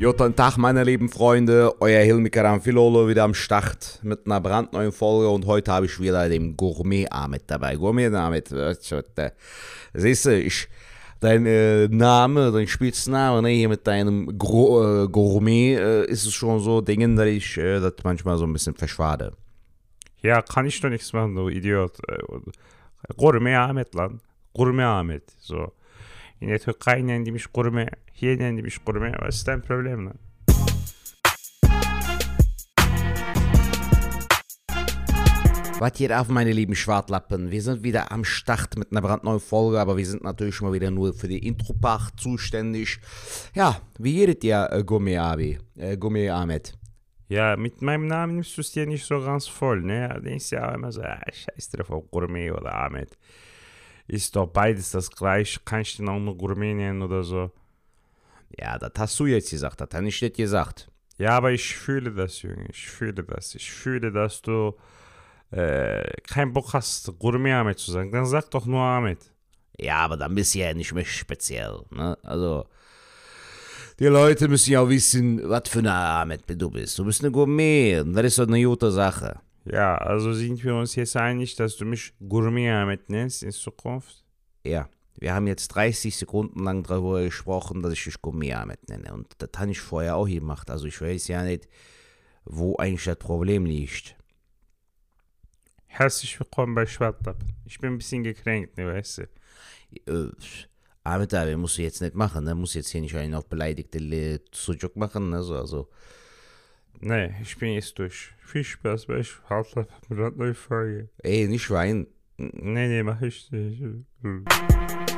Guten Tag, meine lieben Freunde. Euer Hilmi Amphilolo wieder am Start mit einer brandneuen Folge und heute habe ich wieder den Gourmet Ahmed dabei. Gourmet Ahmed, siehst du, ich, dein äh, Name, dein Spitzname, ne, hier mit deinem Gro äh, Gourmet äh, ist es schon so Dingen, dass ich äh, das manchmal so ein bisschen verschwade. Ja, kann ich doch nichts machen, du Idiot. Äh, Gourmet Ahmed lan. Gourmet Ahmed. So. In der Türkei nennen die mich Gourmet. Hier nennen die mich Gourmet. Was ist dein Problem lan? Was geht auf, meine lieben Schwartlappen? Wir sind wieder am Start mit einer brandneuen Folge, aber wir sind natürlich mal wieder nur für die Intro-Part zuständig. Ja, wie geht dir, äh, Gourmet Abi? Äh, Gourmet Ahmed? Ja, mit meinem Namen nimmst du es dir nicht so ganz voll, ne? Du denkst ja immer so, ah, scheiß drauf, ob Gourmet oder Ahmed. Ist doch beides das gleiche. Kannst du den auch nur Gourmet nennen oder so. Ja, das hast du jetzt gesagt, das habe ich nicht gesagt. Ja, aber ich fühle das, Junge. Ich fühle das. Ich fühle, dass du äh, keinen Bock hast, Gourmet Ahmed zu sagen. Dann sag doch nur Ahmed. Ja, aber dann bist du ja nicht mehr speziell, ne? Also, die Leute müssen ja auch wissen, was für eine Ahmed du bist. Du bist eine Gourmet und das ist doch eine gute Sache. Ja, also sind wir uns jetzt einig, dass du mich Gourmet Ahmed nennst in Zukunft? Ja, wir haben jetzt 30 Sekunden lang darüber gesprochen, dass ich dich Gourmet Ahmed nenne. Und das habe ich vorher auch gemacht. Also ich weiß ja nicht, wo eigentlich das Problem liegt. Herzlich willkommen bei Schwartlappen. Ich bin ein bisschen gekränkt, ne, weißt du? Äh, Ahmed Abi musst du jetzt nicht machen, ne? Muss jetzt hier nicht einen auf beleidigte Le- Sujuk machen, ne? So, also. Nee, ich bin jetzt durch. Viel Spaß bei Schwartlappen mit einer neuen Folge. Ey, nicht schreien. Nee, nee, mach ich nicht.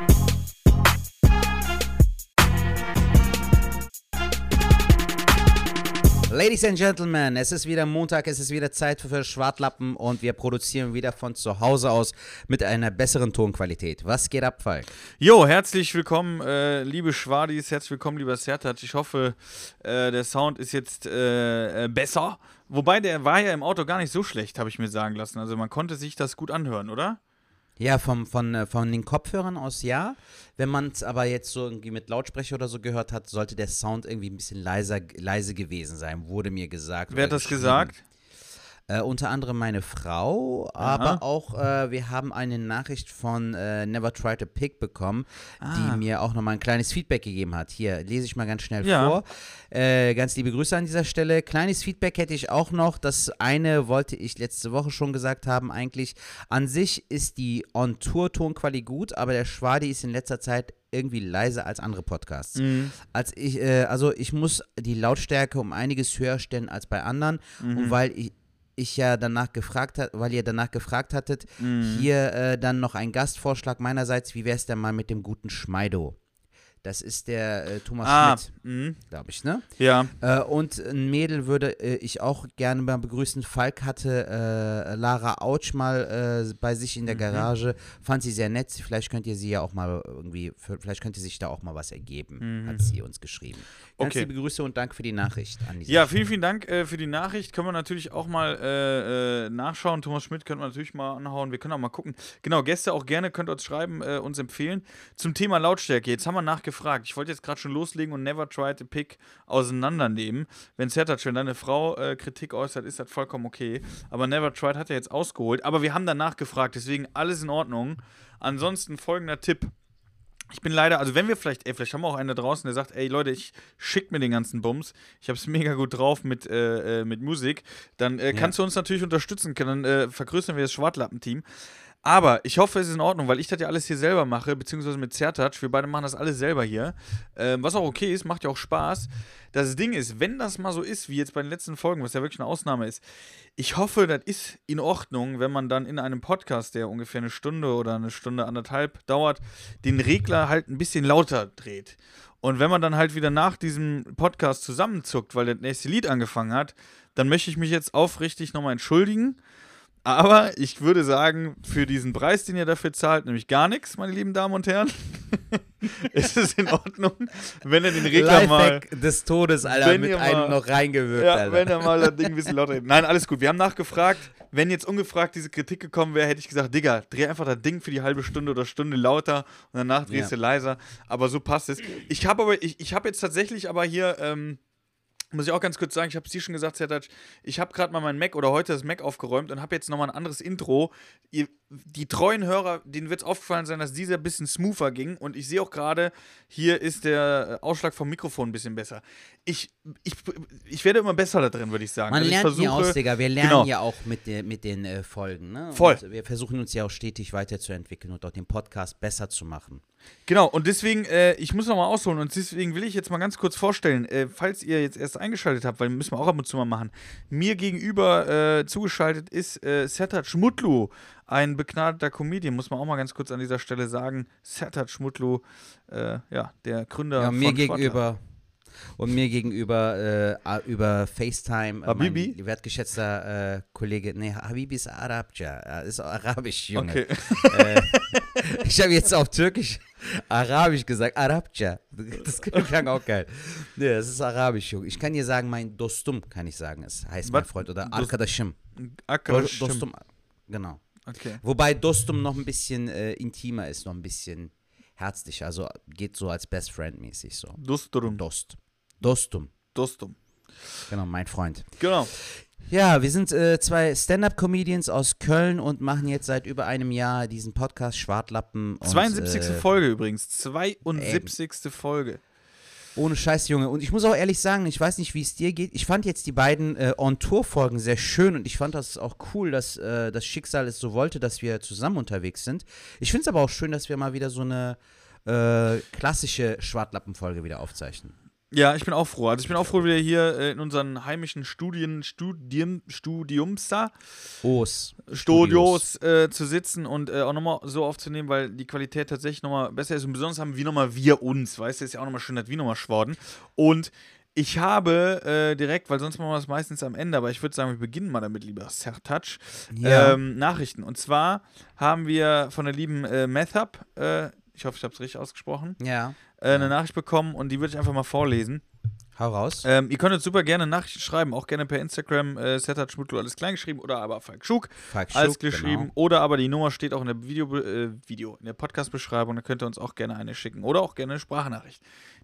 Ladies and Gentlemen, es ist wieder Montag, es ist wieder Zeit für Schwartlappen und wir produzieren wieder von zu Hause aus mit einer besseren Tonqualität. Was geht ab, Falk? Jo, herzlich willkommen, äh, liebe Schwadis, herzlich willkommen, lieber Sertac. Ich hoffe, äh, der Sound ist jetzt äh, äh, besser. Wobei, der war ja im Auto gar nicht so schlecht, habe ich mir sagen lassen. Also man konnte sich das gut anhören, oder? Ja, vom, von, äh, von den Kopfhörern aus ja. Wenn man es aber jetzt so irgendwie mit Lautsprecher oder so gehört hat, sollte der Sound irgendwie ein bisschen leiser, leise gewesen sein, wurde mir gesagt. Wer hat das gesagt? Äh, unter anderem meine Frau, aber auch äh, wir haben eine Nachricht von äh, Never Try to Pick bekommen, Ah. die mir auch nochmal ein kleines Feedback gegeben hat. Hier lese ich mal ganz schnell Ja. vor. Äh, ganz liebe Grüße an dieser Stelle. Kleines Feedback hätte ich auch noch. Das eine wollte ich letzte Woche schon gesagt haben. Eigentlich an sich ist die On-Tour-Tonqualität gut, aber der Schwadi ist in letzter Zeit irgendwie leiser als andere Podcasts. Mhm. Als ich, äh, also ich muss die Lautstärke um einiges höher stellen als bei anderen. Mhm. Und weil ich, ich ja danach gefragt hat, weil ihr danach gefragt hattet, Mhm. hier äh, dann noch ein Gastvorschlag meinerseits, wie wäre es denn mal mit dem guten Schmeido? Das ist der äh, Thomas Ah, Schmidt, mhm. glaube ich, ne? ja. Äh, und ein Mädel würde äh, ich auch gerne mal begrüßen. Falk hatte äh, Lara Autsch mal äh, bei sich Mhm. in der Garage. Fand sie sehr nett. Vielleicht könnt ihr sie ja auch mal irgendwie, vielleicht könnte sich da auch mal was ergeben, hat sie uns geschrieben. Ganz. Okay. liebe Grüße und danke für die Nachricht an Ja, vielen, vielen Dank äh, für die Nachricht. Können wir natürlich auch mal äh, äh, nachschauen. Thomas Schmidt können wir natürlich mal anhauen. Wir können auch mal gucken. Genau, Gäste auch gerne, könnt ihr uns schreiben, äh, uns empfehlen. Zum Thema Lautstärke. Jetzt haben wir nachgefragt. Ich wollte jetzt gerade schon loslegen und never try to pick auseinandernehmen. Wenn Sertac, wenn deine Frau äh, Kritik äußert, ist das vollkommen okay. Aber never tried hat er jetzt ausgeholt. Aber wir haben danach gefragt, deswegen alles in Ordnung. Ansonsten folgender Tipp. Ich bin leider, also wenn wir vielleicht, ey, vielleicht haben wir auch einen da draußen, der sagt, ey Leute, ich schick mir den ganzen Bums, ich hab's mega gut drauf mit, äh, äh, mit Musik, dann äh, kannst du uns natürlich unterstützen, dann äh, vergrößern wir das Schwartlappenteam. Aber ich hoffe, es ist in Ordnung, weil ich das ja alles hier selber mache, beziehungsweise mit Zertouch. Wir beide machen das alles selber hier. Ähm, was auch okay ist, macht ja auch Spaß. Das Ding ist, wenn das mal so ist, wie jetzt bei den letzten Folgen, was ja wirklich eine Ausnahme ist, ich hoffe, das ist in Ordnung, wenn man dann in einem Podcast, der ungefähr eine Stunde oder eine Stunde anderthalb dauert, den Regler halt ein bisschen lauter dreht. Und wenn man dann halt wieder nach diesem Podcast zusammenzuckt, weil das nächste Lied angefangen hat, dann möchte ich mich jetzt aufrichtig nochmal entschuldigen. Aber ich würde sagen, für diesen Preis, den ihr dafür zahlt, nämlich gar nichts, meine lieben Damen und Herren, ist es in Ordnung, wenn ihr den Regler mal. Lifehack des Todes, Alter, mit einem mal- noch reingewirkt, Ja, Alter. wenn er mal das Ding ein bisschen lauter Nein, alles gut. Wir haben nachgefragt. Wenn jetzt ungefragt diese Kritik gekommen wäre, hätte ich gesagt, Digga, dreh einfach das Ding für die halbe Stunde oder Stunde lauter und danach drehst Ja. du leiser. Aber so passt es. Ich habe aber, ich, ich habe jetzt tatsächlich aber hier ähm, Muss ich auch ganz kurz sagen, ich habe es dir schon gesagt, Sertac, ich habe gerade mal mein Mac oder heute das Mac aufgeräumt und habe jetzt nochmal ein anderes Intro. Ihr, die treuen Hörer, denen wird es aufgefallen sein, dass dieser ein bisschen smoother ging und ich sehe auch gerade, hier ist der äh, Ausschlag vom Mikrofon ein bisschen besser. Ich, ich, ich werde immer besser da drin, würde ich sagen. Man Also lernt nie aus, Digga. Wir lernen Genau. ja auch mit, der, mit den äh, Folgen. Ne? Voll. Wir versuchen uns ja auch stetig weiterzuentwickeln und auch den Podcast besser zu machen. Genau, und deswegen, äh, ich muss nochmal ausholen und deswegen will ich jetzt mal ganz kurz vorstellen, äh, falls ihr jetzt erst eingeschaltet habt, weil müssen wir auch ab und zu mal machen, mir gegenüber äh, zugeschaltet ist äh, Sertac Schmutlu, ein begnadeter Comedian, muss man auch mal ganz kurz an dieser Stelle sagen. Sertac Schmutlu, äh, ja, der Gründer Ja, von mir Schwartler. gegenüber. Und mir gegenüber äh, über FaceTime. Äh, Habibi? Mein wertgeschätzter äh, Kollege. Nee, Habibi ist Arabja. äh, Ist arabisch, Junge. Okay. Äh, ich habe jetzt auf Türkisch Arabisch gesagt. Arabja. Das klang auch geil. Nee, das ist Arabisch, Junge. Ich kann dir sagen, mein Dostum, kann ich sagen. Es heißt mein Was? Freund. Oder Arkadaşım. Stimmt. Dostum. Genau. Okay. Wobei Dostum noch ein bisschen äh, intimer ist, noch ein bisschen herzlicher. Also geht so als Best Friend mäßig so. Dusturum. Dost. Dostum. Dostum. Genau, mein Freund. Genau. Ja, wir sind äh, zwei Stand-Up-Comedians aus Köln und machen jetzt seit über einem Jahr diesen Podcast Schwartlappen. Und, 72. äh, Folge übrigens. 72. Folge. Ohne Scheiß, Junge. Und ich muss auch ehrlich sagen, ich weiß nicht, wie es dir geht. Ich fand jetzt die beiden äh, On-Tour-Folgen sehr schön und ich fand das auch cool, dass äh, das Schicksal es so wollte, dass wir zusammen unterwegs sind. Ich finde es aber auch schön, dass wir mal wieder so eine äh, klassische Schwartlappen-Folge wieder aufzeichnen. Ja, ich bin auch froh. Also ich bin auch froh, wieder hier äh, in unseren heimischen Studien, Studien, Studiums da, Os. Studios äh, zu sitzen und äh, auch nochmal so aufzunehmen, weil die Qualität tatsächlich nochmal besser ist. Und besonders haben wir nochmal wir uns, weißt du, ist ja auch nochmal schön, dass wir nochmal schworden. Und ich habe äh, direkt, weil sonst machen wir das meistens am Ende, aber ich würde sagen, wir beginnen mal damit, lieber Sertac. Ja. Ähm, Nachrichten. Und zwar haben wir von der lieben äh, Methab, äh, ich hoffe, ich habe es richtig ausgesprochen, Ja. Äh, eine Nachricht bekommen und die würde ich einfach mal vorlesen. Hau raus. Ähm, ihr könnt uns super gerne Nachrichten schreiben, auch gerne per Instagram, äh, Setat Schmutlu, alles klein geschrieben oder aber Falk Schuk, Falk alles Schuck, geschrieben. genau. Oder aber die Nummer steht auch in der Video, äh, Video in der Podcast-Beschreibung, da könnt ihr uns auch gerne eine schicken. Oder auch gerne eine Sprachnachricht.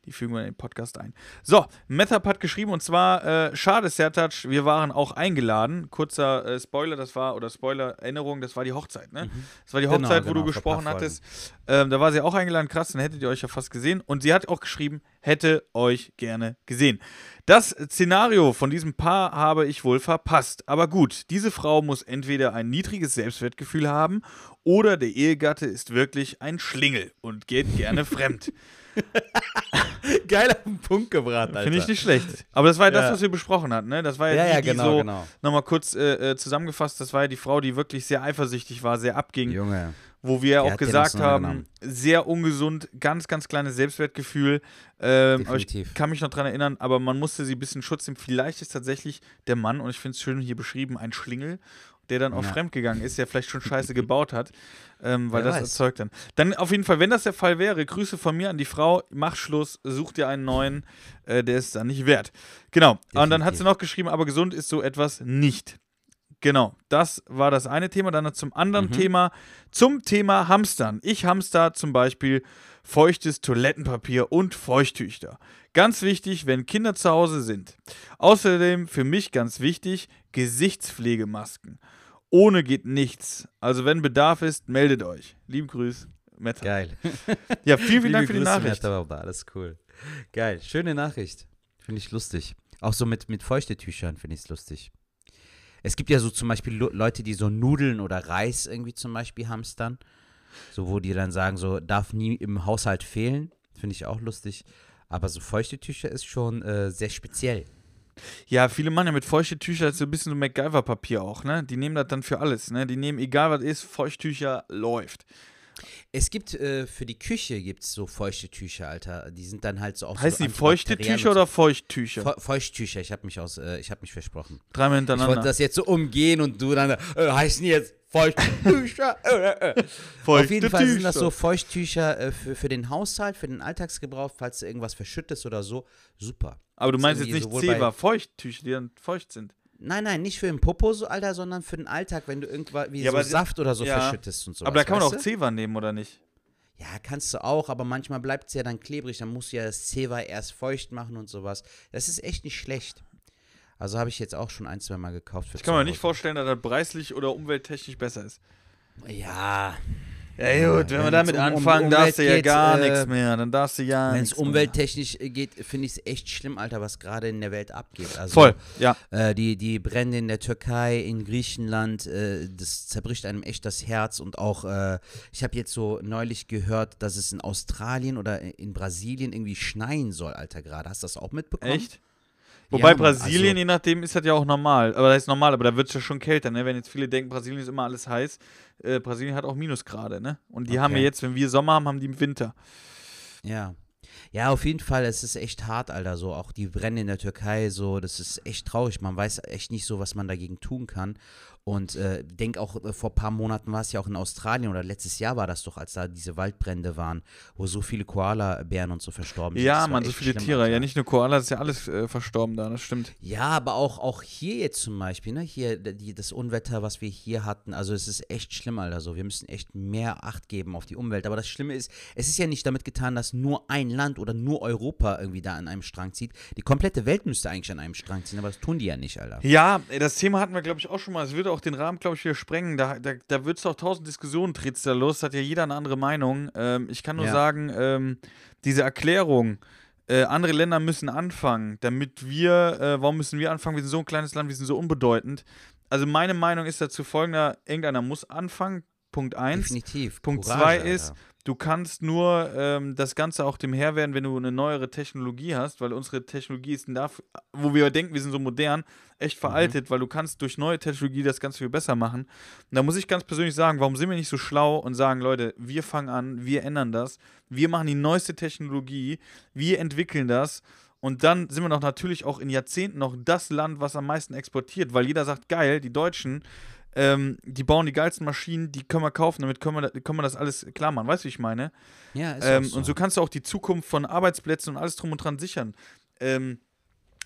Die fügen wir in den Podcast ein. So, Methap hat geschrieben und zwar, äh, schade, Sertac, wir waren auch eingeladen. Kurzer äh, Spoiler, das war, oder Spoiler-Erinnerung, das war die Hochzeit, ne? Das war die Genau, Hochzeit, wo genau, du gesprochen hattest. Ähm, da war sie auch eingeladen, krass, dann hättet ihr euch ja fast gesehen. Und sie hat auch geschrieben, hätte euch gerne gesehen. Das Szenario von diesem Paar habe ich wohl verpasst. Aber gut, diese Frau muss entweder ein niedriges Selbstwertgefühl haben oder der Ehegatte ist wirklich ein Schlingel und geht gerne fremd. Geil auf den Punkt gebracht, Alter. Finde ich nicht schlecht. Aber das war ja das, Ja. was wir besprochen hatten. Ne? Das war ja, Ja, die, ja, die genau, so genau. nochmal kurz äh, äh, zusammengefasst. Das war ja die Frau, die wirklich sehr eifersüchtig war, sehr abging. Junge. wo wir auch hat den gesagt haben, auseinandergenommen. sehr ungesund, ganz, ganz kleines Selbstwertgefühl. Ähm, aber ich kann mich noch dran erinnern, aber man musste sie ein bisschen Schutz nehmen. Vielleicht ist tatsächlich der Mann, und ich finde es schön hier beschrieben, ein Schlingel, der dann auch Ja. fremdgegangen ist, der vielleicht schon Scheiße gebaut hat, ähm, weil Wer das weiß. erzeugt dann. Dann auf jeden Fall, wenn das der Fall wäre, Grüße von mir an die Frau, mach Schluss, such dir einen neuen, äh, der ist dann nicht wert. Genau. Und dann hat sie Definitiv. noch geschrieben, aber gesund ist so etwas nicht. Genau, das war das eine Thema. Dann zum anderen Mhm. Thema, zum Thema Hamstern. Ich hamster zum Beispiel feuchtes Toilettenpapier und Feuchttücher. Ganz wichtig, wenn Kinder zu Hause sind. Außerdem für mich ganz wichtig, Gesichtspflegemasken. Ohne geht nichts. Also wenn Bedarf ist, meldet euch. Lieben Grüß, Meta. Geil. Ja, vielen, vielen Dank für die Grüße, Nachricht. Meta Baba, Das ist cool. Geil. Schöne Nachricht. Finde ich lustig. Auch so mit, mit Feuchtetüchern finde ich es lustig. Es gibt ja so zum Beispiel Leute, die so Nudeln oder Reis irgendwie zum Beispiel hamstern. So, wo die dann sagen, so darf nie im Haushalt fehlen. Finde ich auch lustig. Aber so Feuchtetücher ist schon äh, sehr speziell. Ja, viele machen ja mit Feuchtetücher so ein bisschen so MacGyver-Papier auch, ne? Die nehmen das dann für alles, ne? Die nehmen, egal was ist, Feuchttücher läuft. Es gibt äh, für die Küche gibt's so Feuchtetücher, Alter. Die sind dann halt so auch Heißen so die feuchte Tücher oder Feuchttücher? Fe Feuchttücher, ich habe mich aus, äh, ich habe mich versprochen. Dreimal Ich wollte hintereinander. das jetzt so umgehen und du dann, äh, heißen jetzt Feuchttücher? äh, äh. Auf jeden Fall sind das so Feuchttücher äh, für, für den Haushalt, für den Alltagsgebrauch, falls du irgendwas verschüttest oder so. Super. Aber du ist meinst jetzt nicht Zewa, Feuchttücher, die dann feucht sind. Nein, nein, nicht für den Popo, so, Alter, sondern für den Alltag, wenn du irgendwas wie Ja, so Saft oder so ja. verschüttest und so. aber da kann man auch Zewa nehmen, oder nicht? Ja, kannst du auch, aber manchmal bleibt es ja dann klebrig. Dann musst du ja das Zewa erst feucht machen und sowas. Das ist echt nicht schlecht. Also habe ich jetzt auch schon ein, zwei Mal gekauft. Für Ich kann mir nicht vorstellen, dass das preislich oder umwelttechnisch besser ist. Ja, Ja gut, wenn wir Wenn's damit um- um anfangen, Umwelt darfst du ja gar äh, nichts mehr. Dann darfst du ja wenn es mehr. umwelttechnisch äh, geht, finde ich es echt schlimm, Alter, was gerade in der Welt abgeht. Also, Voll, ja. Äh, die, die Brände in der Türkei, in Griechenland, äh, das zerbricht einem echt das Herz. Und auch, äh, ich habe jetzt so neulich gehört, dass es in Australien oder in Brasilien irgendwie schneien soll, Alter, gerade. Hast du das auch mitbekommen? Echt? Wobei Mann, Brasilien, also- je nachdem, ist das ja auch normal. Aber das ist normal, aber da wird es ja schon kälter, ne? Wenn jetzt viele denken, Brasilien ist immer alles heiß. Äh, Brasilien hat auch Minusgrade, ne? Und die haben ja Okay. jetzt, wenn wir Sommer haben, haben die im Winter. Ja. Ja, auf jeden Fall, es ist echt hart, Alter, so auch die Brände in der Türkei, so, das ist echt traurig. Man weiß echt nicht so, was man dagegen tun kann. Und äh, denk auch, äh, vor ein paar Monaten war es ja auch in Australien oder letztes Jahr war das doch, als da diese Waldbrände waren, wo so viele Koala-Bären und so verstorben sind. Ja, Das man, so viele Tiere. Alter. Ja, nicht nur Koalas, ist ja alles äh, verstorben da, das stimmt. Ja, aber auch, auch hier jetzt zum Beispiel, ne, hier die, das Unwetter, was wir hier hatten, also es ist echt schlimm, Alter, so. Wir müssen echt mehr Acht geben auf die Umwelt. Aber das Schlimme ist, es ist ja nicht damit getan, dass nur ein Land oder nur Europa irgendwie da an einem Strang zieht. Die komplette Welt müsste eigentlich an einem Strang ziehen, aber das tun die ja nicht, Alter. Ja, das Thema hatten wir, glaube ich, auch schon mal. Es würde auch den Rahmen, glaube ich, wieder sprengen. Da, da, da wird es doch tausend Diskussionen, trittst da los. Hat ja jeder eine andere Meinung. Ähm, ich kann nur Ja. sagen, ähm, diese Erklärung, äh, andere Länder müssen anfangen, damit wir, äh, warum müssen wir anfangen? Wir sind so ein kleines Land, wir sind so unbedeutend. Also meine Meinung ist dazu folgender, irgendeiner muss anfangen, Punkt eins. Definitiv. Punkt Courage, zwei Alter. Du kannst nur ähm, das Ganze auch dem Herr werden, wenn du eine neuere Technologie hast, weil unsere Technologie ist dafür, wo wir denken, wir sind so modern, echt veraltet, weil du kannst durch neue Technologie das Ganze viel besser machen. Und da muss ich ganz persönlich sagen, warum sind wir nicht so schlau und sagen, Leute, wir fangen an, wir ändern das, wir machen die neueste Technologie, wir entwickeln das. Und dann sind wir noch natürlich auch in Jahrzehnten noch das Land, was am meisten exportiert, weil jeder sagt, geil, die Deutschen, ähm, die bauen die geilsten Maschinen, die können wir kaufen, damit können wir, können wir das alles klar machen. Weißt du, wie ich meine? Ja, ist Ähm, so. Und so kannst du auch die Zukunft von Arbeitsplätzen und alles drum und dran sichern. Ähm,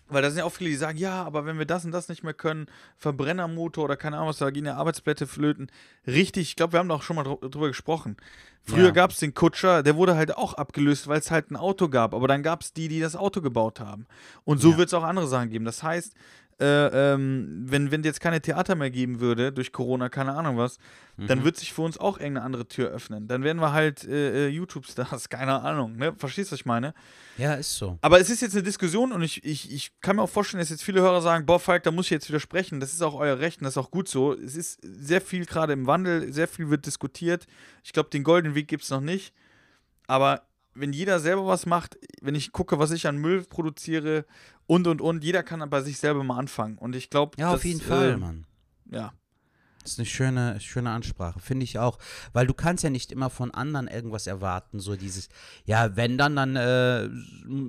weil da sind ja auch viele, die sagen, ja, aber wenn wir das und das nicht mehr können, Verbrennermotor oder keine Ahnung was, da gehen ja Arbeitsplätze flöten. Richtig, ich glaube, wir haben da auch schon mal dr drüber gesprochen. Früher Ja. gab es den Kutscher, der wurde halt auch abgelöst, weil es halt ein Auto gab. Aber dann gab es die, die das Auto gebaut haben. Und so Ja. wird es auch andere Sachen geben. Das heißt, äh, ähm, wenn wenn jetzt keine Theater mehr geben würde, durch Corona, keine Ahnung was, dann Mhm. wird sich für uns auch irgendeine andere Tür öffnen. Dann werden wir halt äh, äh, YouTube-Stars, keine Ahnung, ne? Verstehst du, was ich meine? ja, ist so. Aber es ist jetzt eine Diskussion und ich, ich, ich kann mir auch vorstellen, dass jetzt viele Hörer sagen, boah, Falk, da muss ich jetzt widersprechen. Das ist auch euer Recht und das ist auch gut so. Es ist sehr viel gerade im Wandel, sehr viel wird diskutiert. Ich glaube, den goldenen Weg gibt es noch nicht. Aber wenn jeder selber was macht, wenn ich gucke, was ich an Müll produziere und und und, jeder kann bei sich selber mal anfangen. Und ich glaube, Ja, auf jeden Fall, Mann. Ja. Das ist eine schöne, schöne Ansprache, finde ich auch. Weil du kannst ja nicht immer von anderen irgendwas erwarten, so dieses, ja, wenn dann, dann äh,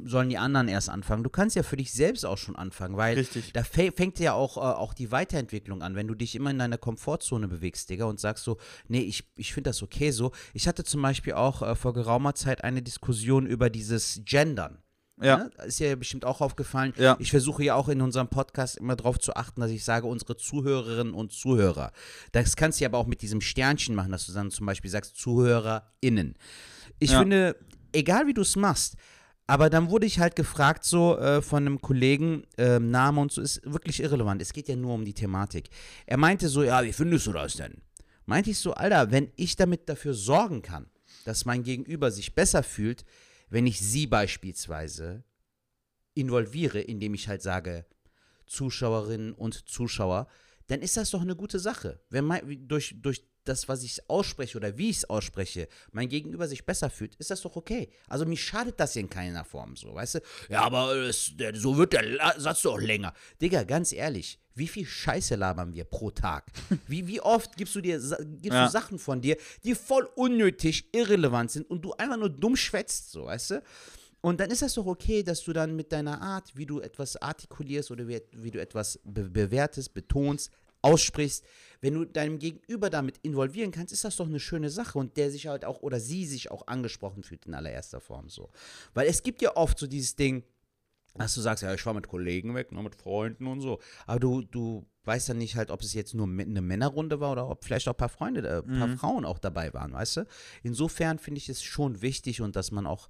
sollen die anderen erst anfangen. Du kannst ja für dich selbst auch schon anfangen, weil Richtig. da fä- fängt ja auch, äh, auch die Weiterentwicklung an, wenn du dich immer in deiner Komfortzone bewegst, Digga, und sagst so, nee, ich, ich finde das okay so. Ich hatte zum Beispiel auch äh, vor geraumer Zeit eine Diskussion über dieses Gendern. Ja. Ne? Ist ja bestimmt auch aufgefallen. Ja. Ich versuche ja auch in unserem Podcast immer darauf zu achten, dass ich sage, unsere Zuhörerinnen und Zuhörer. Das kannst du ja aber auch mit diesem Sternchen machen, dass du dann zum Beispiel sagst, ZuhörerInnen. Ich Ja. finde, egal wie du es machst, aber dann wurde ich halt gefragt, so äh, von einem Kollegen, ähm, Name und so, ist wirklich irrelevant. Es geht ja nur um die Thematik. Er meinte so, ja, wie findest du das denn? Meinte ich so, Alter, wenn ich damit dafür sorgen kann, dass mein Gegenüber sich besser fühlt, wenn ich sie beispielsweise involviere, indem ich halt sage, Zuschauerinnen und Zuschauer, dann ist das doch eine gute Sache. Wenn mein, durch, durch das, was ich ausspreche oder wie ich es ausspreche, mein Gegenüber sich besser fühlt, ist das doch okay. Also mir schadet das in keiner Form so, weißt du? Ja, aber es, der, so wird der La- Satz doch länger. Digga, ganz ehrlich, wie viel Scheiße labern wir pro Tag? Wie, wie oft gibst du dir gibst Ja. du Sachen von dir, die voll unnötig, irrelevant sind und du einfach nur dumm schwätzt, so, weißt du? Und dann ist das doch okay, dass du dann mit deiner Art, wie du etwas artikulierst oder wie, wie du etwas be bewertest, betonst, aussprichst, wenn du deinem Gegenüber damit involvieren kannst, ist das doch eine schöne Sache und der sich halt auch oder sie sich auch angesprochen fühlt in allererster Form so. Weil es gibt ja oft so dieses Ding, dass du sagst, ja, ich war mit Kollegen weg, ne, mit Freunden und so. Aber du, du weißt dann nicht halt, ob es jetzt nur mit- eine Männerrunde war oder ob vielleicht auch ein paar Freunde, äh, ein paar Frauen auch dabei waren, weißt du? Insofern finde ich es schon wichtig und dass man auch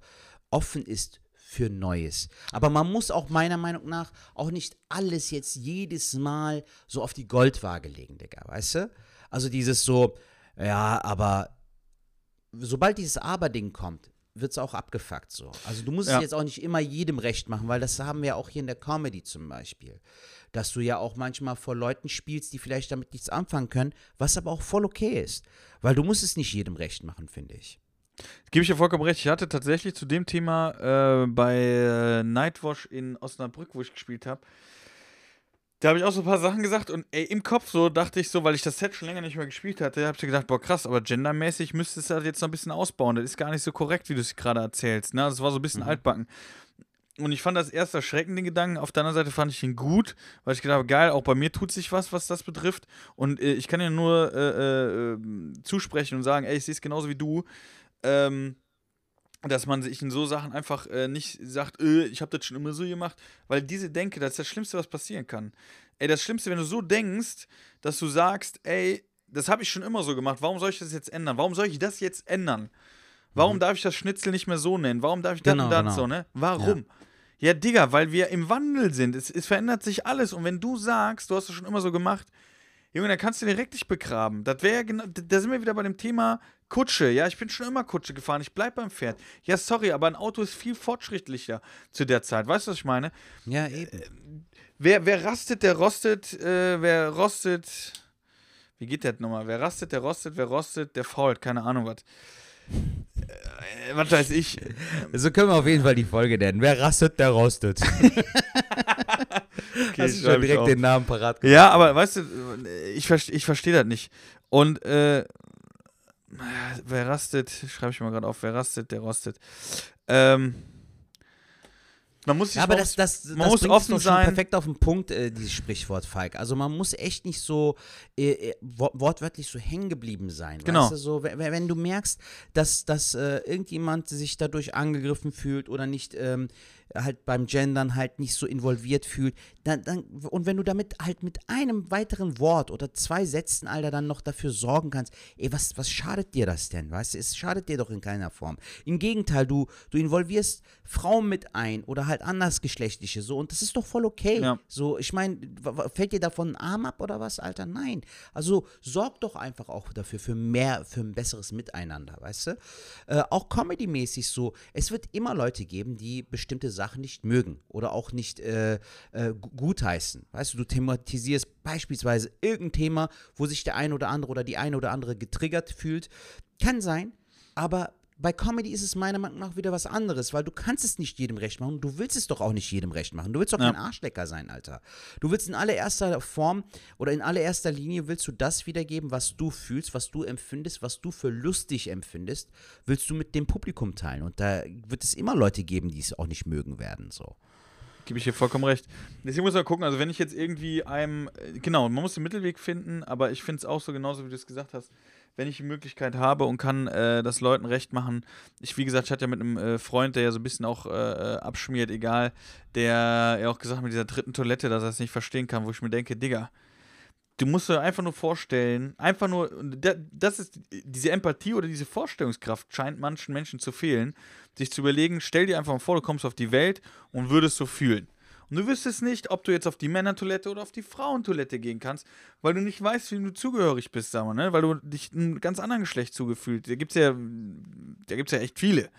offen ist für Neues. Aber man muss auch meiner Meinung nach auch nicht alles jetzt jedes Mal so auf die Goldwaage legen, Digga, weißt du? Also dieses so, ja, aber sobald dieses Aber-Ding kommt, wird es auch abgefuckt so. Also du musst Ja. es jetzt auch nicht immer jedem recht machen, weil das haben wir auch hier in der Comedy zum Beispiel. Dass du ja auch manchmal vor Leuten spielst, die vielleicht damit nichts anfangen können, was aber auch voll okay ist. Weil du musst es nicht jedem recht machen, finde ich. Gebe ich dir vollkommen recht. Ich hatte tatsächlich zu dem Thema äh, bei äh, Nightwash in Osnabrück, wo ich gespielt habe, da habe ich auch so ein paar Sachen gesagt und ey, im Kopf so dachte ich so, weil ich das Set schon länger nicht mehr gespielt hatte, habe ich gedacht, boah krass, aber gendermäßig müsstest du das jetzt noch ein bisschen ausbauen. Das ist gar nicht so korrekt, wie du es gerade erzählst. Ne? Das war so ein bisschen altbacken. Und ich fand das erst erschreckend, den Gedanken. Auf der anderen Seite fand ich ihn gut, weil ich gedacht habe, geil, auch bei mir tut sich was, was das betrifft. Und äh, ich kann dir nur äh, äh, zusprechen und sagen, ey, ich sehe es genauso wie du. Ähm, dass man sich in so Sachen einfach äh, nicht sagt, äh, ich habe das schon immer so gemacht, weil diese Denke, das ist das Schlimmste, was passieren kann. Ey, das Schlimmste, wenn du so denkst, dass du sagst, ey, das habe ich schon immer so gemacht, warum soll ich das jetzt ändern? Warum soll ich das jetzt ändern? Warum darf ich das Schnitzel nicht mehr so nennen? Warum darf ich das Genau, und das genau. so, ne? Warum? Ja. Digga, weil wir im Wandel sind. Es, es verändert sich alles. Und wenn du sagst, du hast es schon immer so gemacht, Junge, dann kannst du direkt dich begraben. Das wäre ja genau, da sind wir wieder bei dem Thema Kutsche. Ja, ich bin schon immer Kutsche gefahren. Ich bleib beim Pferd. Ja, sorry, aber ein Auto ist viel fortschrittlicher zu der Zeit. Weißt du, was ich meine? Ja, eben. Wer, wer rastet, der rostet. Äh, wer rostet. Wie geht das nochmal? Wer rastet, der rostet. Wer rostet, der fault. Keine Ahnung was. Äh, was weiß ich. So können wir auf jeden Fall die Folge nennen. Wer rastet, der rostet. Okay, Hast du schon direkt auf. den Namen parat gemacht? Ja, aber weißt du, ich, ich verstehe das nicht. Und äh, wer rastet, schreibe ich mal gerade auf, wer rastet, der rostet. Ähm, man muss sich Ja, aber mal- das, das, man das muss offen sein. perfekt auf den Punkt, äh, dieses Sprichwort, Falk. Also man muss echt nicht so äh, äh, wo- wortwörtlich so hängen geblieben sein. Genau. Weißt du, so, wenn, wenn du merkst, dass, dass äh, irgendjemand sich dadurch angegriffen fühlt oder nicht ähm, halt beim Gendern halt nicht so involviert fühlt, dann, dann, und wenn du damit halt mit einem weiteren Wort oder zwei Sätzen, Alter, dann noch dafür sorgen kannst, ey, was, was schadet dir das denn, weißt du, es schadet dir doch in keiner Form. Im Gegenteil, du, du involvierst Frauen mit ein oder halt andersgeschlechtliche, so, und das ist doch voll okay. Ja. So, ich meine, fällt dir davon ein Arm ab oder was, Alter? Nein. Also sorg doch einfach auch dafür, für mehr, für ein besseres Miteinander, weißt du? Äh, auch comedy-mäßig so, es wird immer Leute geben, die bestimmte Sachen nicht mögen oder auch nicht äh, äh, gu- gutheißen. Weißt du, du thematisierst beispielsweise irgendein Thema, wo sich der eine oder andere oder die eine oder andere getriggert fühlt. Kann sein, aber bei Comedy ist es meiner Meinung nach wieder was anderes, weil du kannst es nicht jedem recht machen. Du willst es doch auch nicht jedem recht machen. Du willst doch Ja. kein Arschlecker sein, Alter. Du willst in allererster Form oder in allererster Linie willst du das wiedergeben, was du fühlst, was du empfindest, was du für lustig empfindest, willst du mit dem Publikum teilen. Und da wird es immer Leute geben, die es auch nicht mögen werden. So. Gebe ich dir vollkommen recht. Deswegen muss man gucken, also wenn ich jetzt irgendwie einem, äh, genau, man muss den Mittelweg finden, aber ich finde es auch so genauso, wie du es gesagt hast, wenn ich die Möglichkeit habe und kann äh, das Leuten recht machen. Ich, wie gesagt, ich hatte ja mit einem äh, Freund, der ja so ein bisschen auch äh, äh, abschmiert, egal, der ja auch gesagt hat mit dieser dritten Toilette, dass er es nicht verstehen kann, wo ich mir denke, Digga, du musst dir einfach nur vorstellen, einfach nur, das ist diese Empathie oder diese Vorstellungskraft scheint manchen Menschen zu fehlen, sich zu überlegen, stell dir einfach mal vor, du kommst auf die Welt und würdest so fühlen. Und du wüsstest nicht, ob du jetzt auf die Männertoilette oder auf die Frauentoilette gehen kannst, weil du nicht weißt, wie du zugehörig bist, sag mal, ne? Weil du dich einem ganz anderen Geschlecht zugefühlt. Da gibt's ja, da gibt's ja echt viele.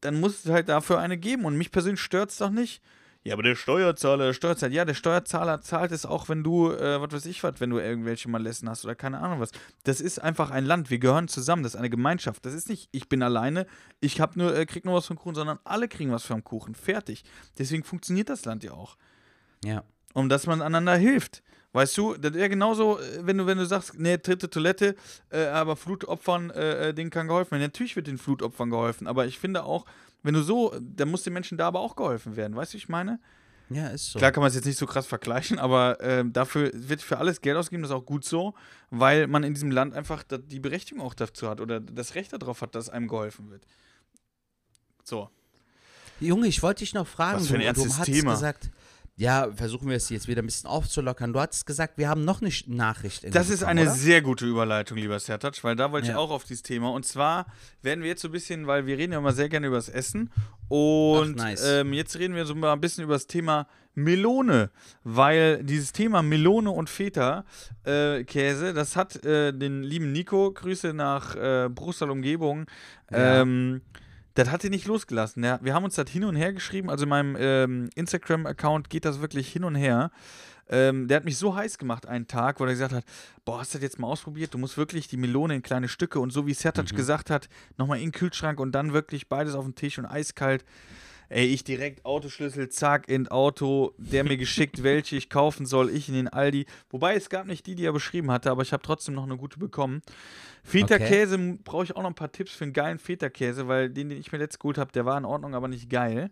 Dann muss es halt dafür eine geben. Und mich persönlich stört es doch nicht. Ja, aber der Steuerzahler, der Steuerzahler, ja, der Steuerzahler zahlt es auch, wenn du, äh, was weiß ich was, wenn du irgendwelche Malessen hast oder keine Ahnung was. Das ist einfach ein Land, wir gehören zusammen, das ist eine Gemeinschaft. Das ist nicht, ich bin alleine, ich hab nur, äh, krieg nur was vom Kuchen, sondern alle kriegen was vom Kuchen. Fertig. Deswegen funktioniert das Land ja auch. Ja. Um dass man einander hilft. Weißt du, das wäre genauso, äh, wenn du, wenn du sagst, nee, dritte Toilette, äh, aber Flutopfern, äh, äh, denen kann geholfen werden. Natürlich wird den Flutopfern geholfen, aber ich finde auch, wenn du so, dann muss den Menschen da aber auch geholfen werden. Weißt du, wie ich meine? Ja, ist so. Klar kann man es jetzt nicht so krass vergleichen, aber ähm, dafür wird für alles Geld ausgegeben, das ist auch gut so, weil man in diesem Land einfach die Berechtigung auch dazu hat oder das Recht darauf hat, dass einem geholfen wird. So. Junge, ich wollte dich noch fragen, Was für ein du, du hast Thema. gesagt, ja, versuchen wir es jetzt wieder ein bisschen aufzulockern. Du hattest gesagt, wir haben noch eine Nachricht. irgendwie Das ist bekommen, eine oder? sehr gute Überleitung, lieber Sertac, weil da wollte ich Ja. auch auf dieses Thema. Und zwar werden wir jetzt so ein bisschen, weil wir reden ja immer sehr gerne über das Essen. Und Ach, nice. ähm, jetzt reden wir so mal ein bisschen über das Thema Melone, weil dieses Thema Melone und Feta-Käse, das hat äh, den lieben Nico, Grüße nach äh, Brüssel Umgebung, Ja. Das hat ihn nicht losgelassen. Ja, wir haben uns das hin und her geschrieben, also in meinem ähm, Instagram-Account geht das wirklich hin und her. Ähm, der hat mich so heiß gemacht einen Tag, wo er gesagt hat, boah, hast du das jetzt mal ausprobiert? Du musst wirklich die Melone in kleine Stücke und so wie Sertac gesagt hat, nochmal in den Kühlschrank und dann wirklich beides auf den Tisch und eiskalt. Ey, ich direkt Autoschlüssel, zack, in Auto, der mir geschickt, welche ich kaufen soll, ich in den Aldi. Wobei es gab nicht die, die er beschrieben hatte, aber ich habe trotzdem noch eine gute bekommen. Feta-Käse brauche ich auch noch ein paar Tipps für einen geilen Feta-Käse, weil den, den ich mir letzt geholt habe, der war in Ordnung, aber nicht geil.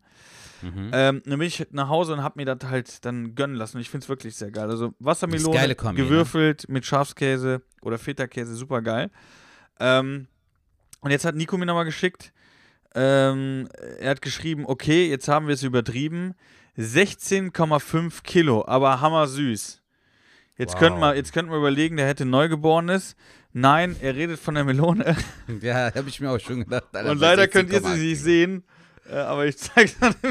Mhm. Ähm, dann bin ich nach Hause und habe mir das halt dann gönnen lassen. Und ich finde es wirklich sehr geil. Also Wassermelone, Kombi, ne? gewürfelt mit Schafskäse oder Feta-Käse, super geil. Ähm, und jetzt hat Nico mir nochmal geschickt, ähm, er hat geschrieben, okay, jetzt haben wir es übertrieben. 16,5 Kilo, aber hammer süß. Jetzt, Wow. könnten wir, jetzt könnten wir überlegen, der hätte Neugeborenes. Nein, er redet von der Melone. Ja, habe ich mir auch schon gedacht. Alter, Und leider könnt ihr 16,8 sie nicht sehen. Äh, aber ich zeig's dann.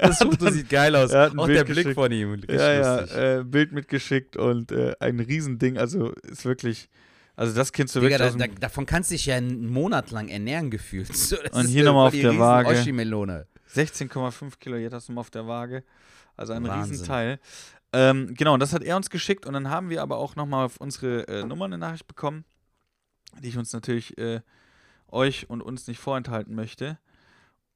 Das Foto sieht geil aus. er hat ein Auch Bild der Blick geschickt. von ihm. Ja, ja, äh, Bild mitgeschickt und äh, ein Riesending. Also ist wirklich, also das kennst du Digga, wirklich da, da, davon kannst du dich ja einen Monat lang ernähren gefühlt. So, Und hier nochmal auf der Waage. Oschi-Melone. 16,5 Kilo, jetzt hast du mal auf der Waage. Also ein Wahnsinn. Riesenteil. Ähm, genau, und das hat er uns geschickt und dann haben wir aber auch nochmal auf unsere äh, Nummer eine Nachricht bekommen, die ich uns natürlich äh, euch und uns nicht vorenthalten möchte.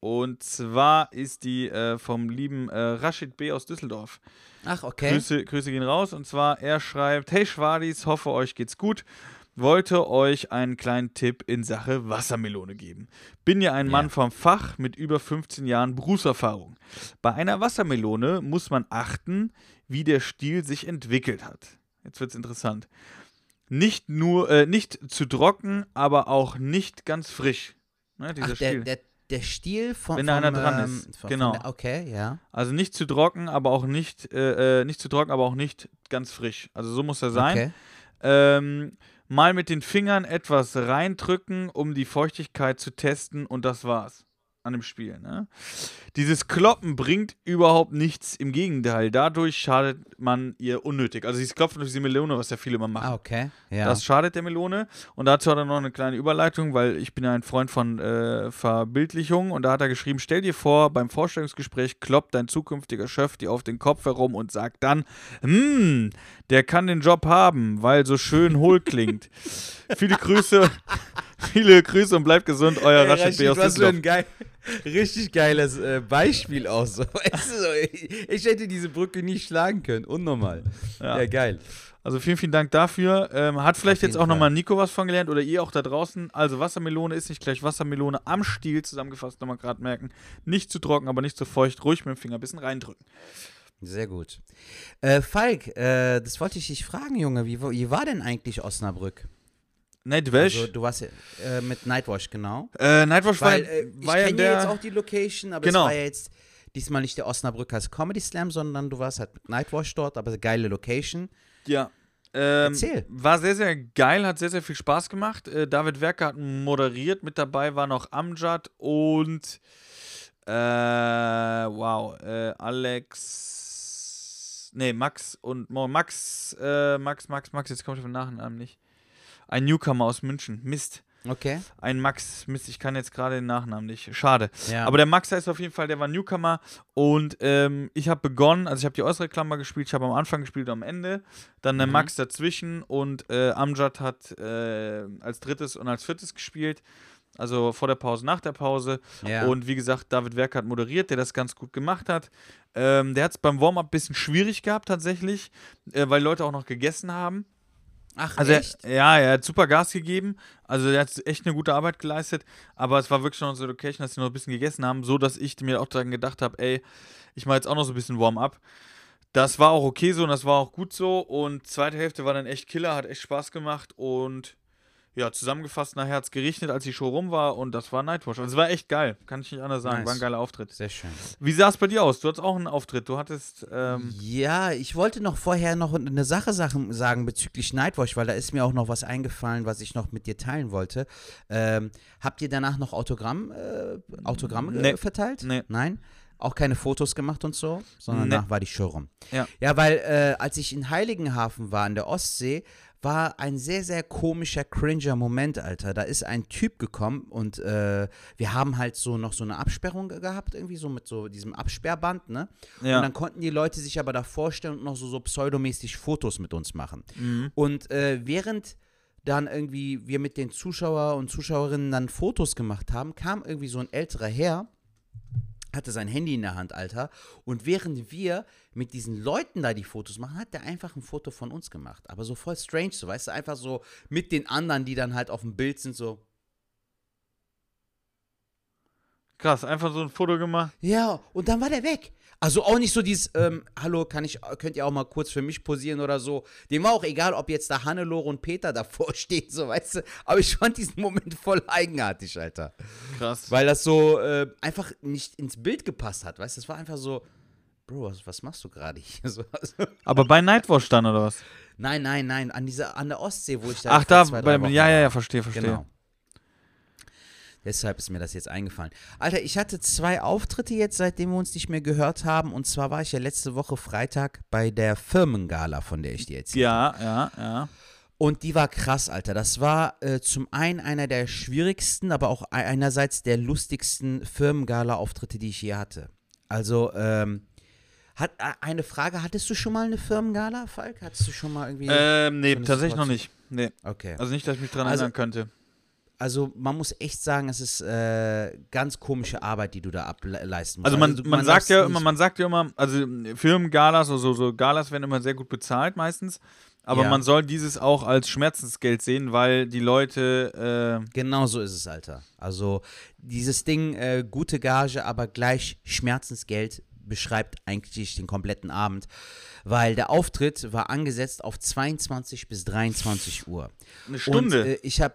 Und zwar ist die äh, vom lieben äh, Rashid B. aus Düsseldorf. Ach, okay. Grüße, Grüße gehen raus. Und zwar, er schreibt: Hey Schwadis, hoffe euch geht's gut. Wollte euch einen kleinen Tipp in Sache Wassermelone geben. Bin ja ein Mann vom Fach mit über 15 Jahren Berufserfahrung. Bei einer Wassermelone muss man achten, wie der Stiel sich entwickelt hat. Jetzt wird's interessant. Nicht nur, äh, nicht zu trocken, aber auch nicht ganz frisch. Ne, dieser Ach, der, Stiel. der, der Stiel von. Wenn da einer dran ähm, ist. Von, Genau. Von der, okay, ja. Also nicht zu trocken, aber auch nicht, äh, äh, nicht zu trocken, aber auch nicht ganz frisch. Also so muss er sein. Okay. Ähm, mal mit den Fingern etwas reindrücken, um die Feuchtigkeit zu testen und das war's an dem Spiel. Ne? Dieses Kloppen bringt überhaupt nichts. Im Gegenteil, dadurch schadet man ihr unnötig. Also dieses Klopfen durch die Melone, was ja viele immer machen. Ah, okay. Ja. Das schadet der Melone. Und dazu hat er noch eine kleine Überleitung, weil ich bin ja ein Freund von äh, Verbildlichung. Und da hat er geschrieben, stell dir vor, beim Vorstellungsgespräch kloppt dein zukünftiger Chef dir auf den Kopf herum und sagt dann, hm, der kann den Job haben, weil so schön hohl klingt. viele Grüße, viele Grüße und bleibt gesund, euer Ey, Rashid B. aus was für ein geil, richtig geiles äh, Beispiel auch so. Weißt du, ich, ich hätte diese Brücke nie schlagen können. Unnormal. Ja. Ja, geil. Also vielen, vielen Dank dafür. Ähm, hat vielleicht jetzt auch nochmal. Nico was von gelernt oder ihr auch da draußen. Also Wassermelone ist nicht gleich Wassermelone am Stiel zusammengefasst, nochmal gerade merken. Nicht zu trocken, aber nicht zu feucht. Ruhig mit dem Finger ein bisschen reindrücken. Sehr gut. Äh, Falk, äh, das wollte ich dich fragen, Junge. Wie, wie war denn eigentlich Osnabrück? Nightwash. Also, du warst ja, äh, mit Nightwash, genau. äh, Nightwash war, Weil äh, ich war ja kenne der. jetzt auch die Location, aber Genau. es war ja jetzt diesmal nicht der Osnabrücker Comedy Slam, sondern du warst halt mit Nightwash dort, aber geile Location. ja. Ähm, Erzähl. War sehr, sehr geil, hat sehr, sehr viel Spaß gemacht. Äh, David Werker hat moderiert. Mit dabei war noch Amjad und äh, wow, äh, Alex. Nee, Max und Max, äh, Max, Max, Max, jetzt komme ich auf den Nachnamen nicht. Ein Newcomer aus München. Mist. Okay. Ein Max, Mist, ich kann jetzt gerade den Nachnamen nicht. Schade. Ja. Aber der Max heißt auf jeden Fall, der war Newcomer und ähm, ich habe begonnen, also ich habe die äußere Klammer gespielt, ich habe am Anfang gespielt am Ende, dann der Mhm. Max dazwischen und äh, Amjad hat äh, als drittes und als viertes gespielt, also vor der Pause, nach der Pause ja. und wie gesagt, David Werk hat moderiert, der das ganz gut gemacht hat. Ähm, der hat es beim Warm-Up ein bisschen schwierig gehabt tatsächlich, äh, weil Leute auch noch gegessen haben. Ach, Also er, echt? ja, er hat super Gas gegeben. Also er hat echt eine gute Arbeit geleistet. Aber es war wirklich schon unsere Location, dass sie noch ein bisschen gegessen haben, so dass ich mir auch daran gedacht habe, ey, ich mache jetzt auch noch so ein bisschen Warm-up. Das war auch okay so und das war auch gut so. Und zweite Hälfte war dann echt Killer, hat echt Spaß gemacht. Und ja, zusammengefasst nachher hat es geregnet, als die Show rum war und das war Nightwatch. Also es war echt geil, kann ich nicht anders sagen. Nice. War ein geiler Auftritt. Sehr schön. Wie sah es bei dir aus? Du hattest auch einen Auftritt. Du hattest, ähm, Ja, ich wollte noch vorher noch eine Sache sagen bezüglich Nightwatch, weil da ist mir auch noch was eingefallen, was ich noch mit dir teilen wollte. Ähm, habt ihr danach noch Autogramm, äh, Autogramme Nee. äh, verteilt? Nee. Nein? Auch keine Fotos gemacht und so, sondern Nee. danach war die Show rum. Ja. Ja, weil äh, als ich in Heiligenhafen war, an der Ostsee, war ein sehr, sehr komischer, cringer Moment, Alter. Da ist ein Typ gekommen und äh, wir haben halt so noch so eine Absperrung gehabt, irgendwie so mit so diesem Absperrband, ne? ja. Und dann konnten die Leute sich aber da vorstellen und noch so, so pseudomäßig Fotos mit uns machen. Mhm. Und äh, während dann irgendwie wir mit den Zuschauer und Zuschauerinnen dann Fotos gemacht haben, kam irgendwie so ein älterer Herr, hatte sein Handy in der Hand, Alter. Und während wir mit diesen Leuten da die Fotos machen, hat der einfach ein Foto von uns gemacht. Aber so voll strange, so weißt du, einfach so mit den anderen, die dann halt auf dem Bild sind, so. Krass, einfach so ein Foto gemacht. Ja, und dann war der weg. Also auch nicht so dieses, ähm, hallo, kann ich, könnt ihr auch mal kurz für mich posieren oder so. Dem war auch egal, ob jetzt da Hannelore und Peter davor stehen, so weißt du. Aber ich fand diesen Moment voll eigenartig, Alter. Krass. Weil das so äh, einfach nicht ins Bild gepasst hat, weißt du. Das war einfach so, Bro, was, was machst du gerade hier? So, also, Aber bei Nightwatch dann, oder was? nein, nein, nein, an dieser, an der Ostsee, wo ich da Ach, da, zwei, bei, ja, ja, ja, verstehe, verstehe. Genau. Deshalb ist mir das jetzt eingefallen. Alter, ich hatte zwei Auftritte jetzt, seitdem wir uns nicht mehr gehört haben. Und zwar war ich ja letzte Woche Freitag bei der Firmengala, von der ich dir erzählt Ja, ja, ja. Und die war krass, Alter. Das war äh, zum einen einer der schwierigsten, aber auch ei- einerseits der lustigsten Firmengala-Auftritte, die ich je hatte. Also, ähm, hat, äh, eine Frage, hattest du schon mal eine Firmengala, Falk? Hattest du schon mal irgendwie... Ähm, nee, tatsächlich noch nicht. Nee. okay. Also nicht, dass ich mich dran Also- erinnern könnte. Also man muss echt sagen, es ist äh, ganz komische Arbeit, die du da ableisten musst. Also man, du- man, sagt ja immer, man sagt ja immer, also Firmengalas oder so, so Galas werden immer sehr gut bezahlt meistens. Aber Ja. man soll dieses auch als Schmerzensgeld sehen, weil die Leute, äh, Genau so ist es, Alter. Also dieses Ding, äh, gute Gage, aber gleich Schmerzensgeld beschreibt eigentlich den kompletten Abend, weil der Auftritt war angesetzt auf 22 bis 23 Uhr. eine Stunde. Und äh, ich habe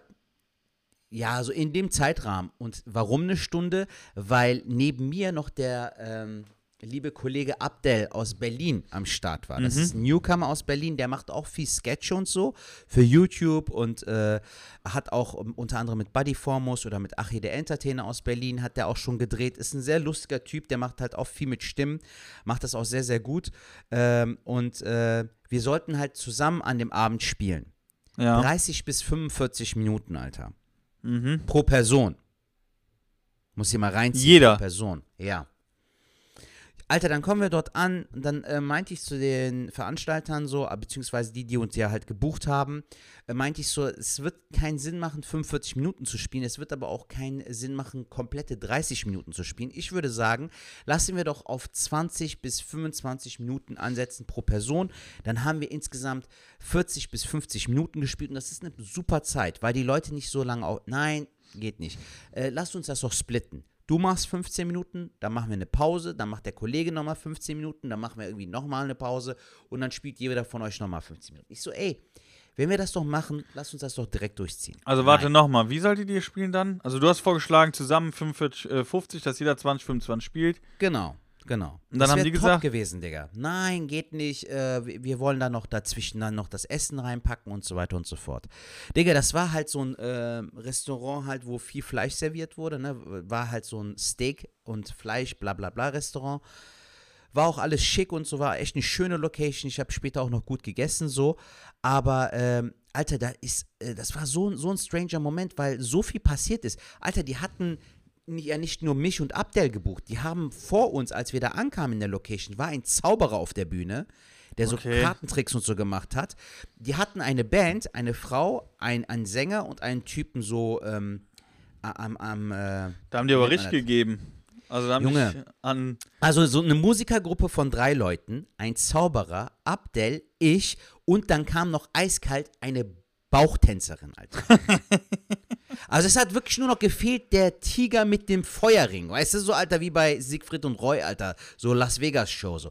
ja, so in dem Zeitrahmen. Und warum eine Stunde? Weil neben mir noch der ähm, liebe Kollege Abdel aus Berlin am Start war. Das ist ein Newcomer aus Berlin, der macht auch viel Sketche und so für YouTube und äh, hat auch um, unter anderem mit Buddy Formos oder mit Achi der Entertainer aus Berlin hat der auch schon gedreht. Ist ein sehr lustiger Typ, der macht halt auch viel mit Stimmen, macht das auch sehr, sehr gut. Ähm, und äh, wir sollten halt zusammen an dem Abend spielen. ja. 30 bis 45 Minuten, Alter. Mhm. Pro Person. Muss hier mal reinziehen. Jeder. Pro Person, ja. Alter, dann kommen wir dort an und dann äh, meinte ich zu den Veranstaltern so, äh, beziehungsweise die, die uns ja halt gebucht haben, äh, meinte ich so, es wird keinen Sinn machen, 45 Minuten zu spielen, es wird aber auch keinen Sinn machen, komplette 30 Minuten zu spielen. Ich würde sagen, lassen wir doch auf 20 bis 25 Minuten ansetzen pro Person, dann haben wir insgesamt 40 bis 50 Minuten gespielt und das ist eine super Zeit, weil die Leute nicht so lange auch, nein, geht nicht. Äh, lasst uns das doch splitten. Du machst 15 Minuten, dann machen wir eine Pause, dann macht der Kollege nochmal 15 Minuten, dann machen wir irgendwie nochmal eine Pause und dann spielt jeder von euch nochmal 15 Minuten. Ich so, ey, wenn wir das doch machen, lass uns das doch direkt durchziehen. Also warte nochmal, wie solltet ihr spielen dann? Also du hast vorgeschlagen, zusammen 45, äh, 50, dass jeder 20, 25 spielt. Genau, genau. Und dann haben die top gesagt- gewesen, Digga. Nein, geht nicht. Äh, wir, wollen da noch dazwischen dann noch das Essen reinpacken und so weiter und so fort. Digga, das war halt so ein äh, Restaurant halt, wo viel Fleisch serviert wurde, ne? War halt so ein Steak und Fleisch, bla bla bla Restaurant. War auch alles schick und so, war echt eine schöne Location. Ich habe später auch noch gut gegessen, so. Aber, ähm, Alter, da ist, äh, das war so, so ein stranger Moment, weil so viel passiert ist. Alter, die hatten ja nicht nur mich und Abdel gebucht. Die haben vor uns, als wir da ankamen in der Location, war ein Zauberer auf der Bühne, der so Okay. Kartentricks und so gemacht hat. Die hatten eine Band, eine Frau, ein, einen Sänger und einen Typen so ähm, am, am äh, Da haben die aber richtig gegeben. Also da haben Junge. an Also so eine Musikergruppe von drei Leuten, ein Zauberer, Abdel, ich und dann kam noch eiskalt eine Bauchtänzerin, Alter. also es hat wirklich nur noch gefehlt, der Tiger mit dem Feuerring. Weißt du, so Alter wie bei Siegfried und Roy, Alter. So Las Vegas Show. So.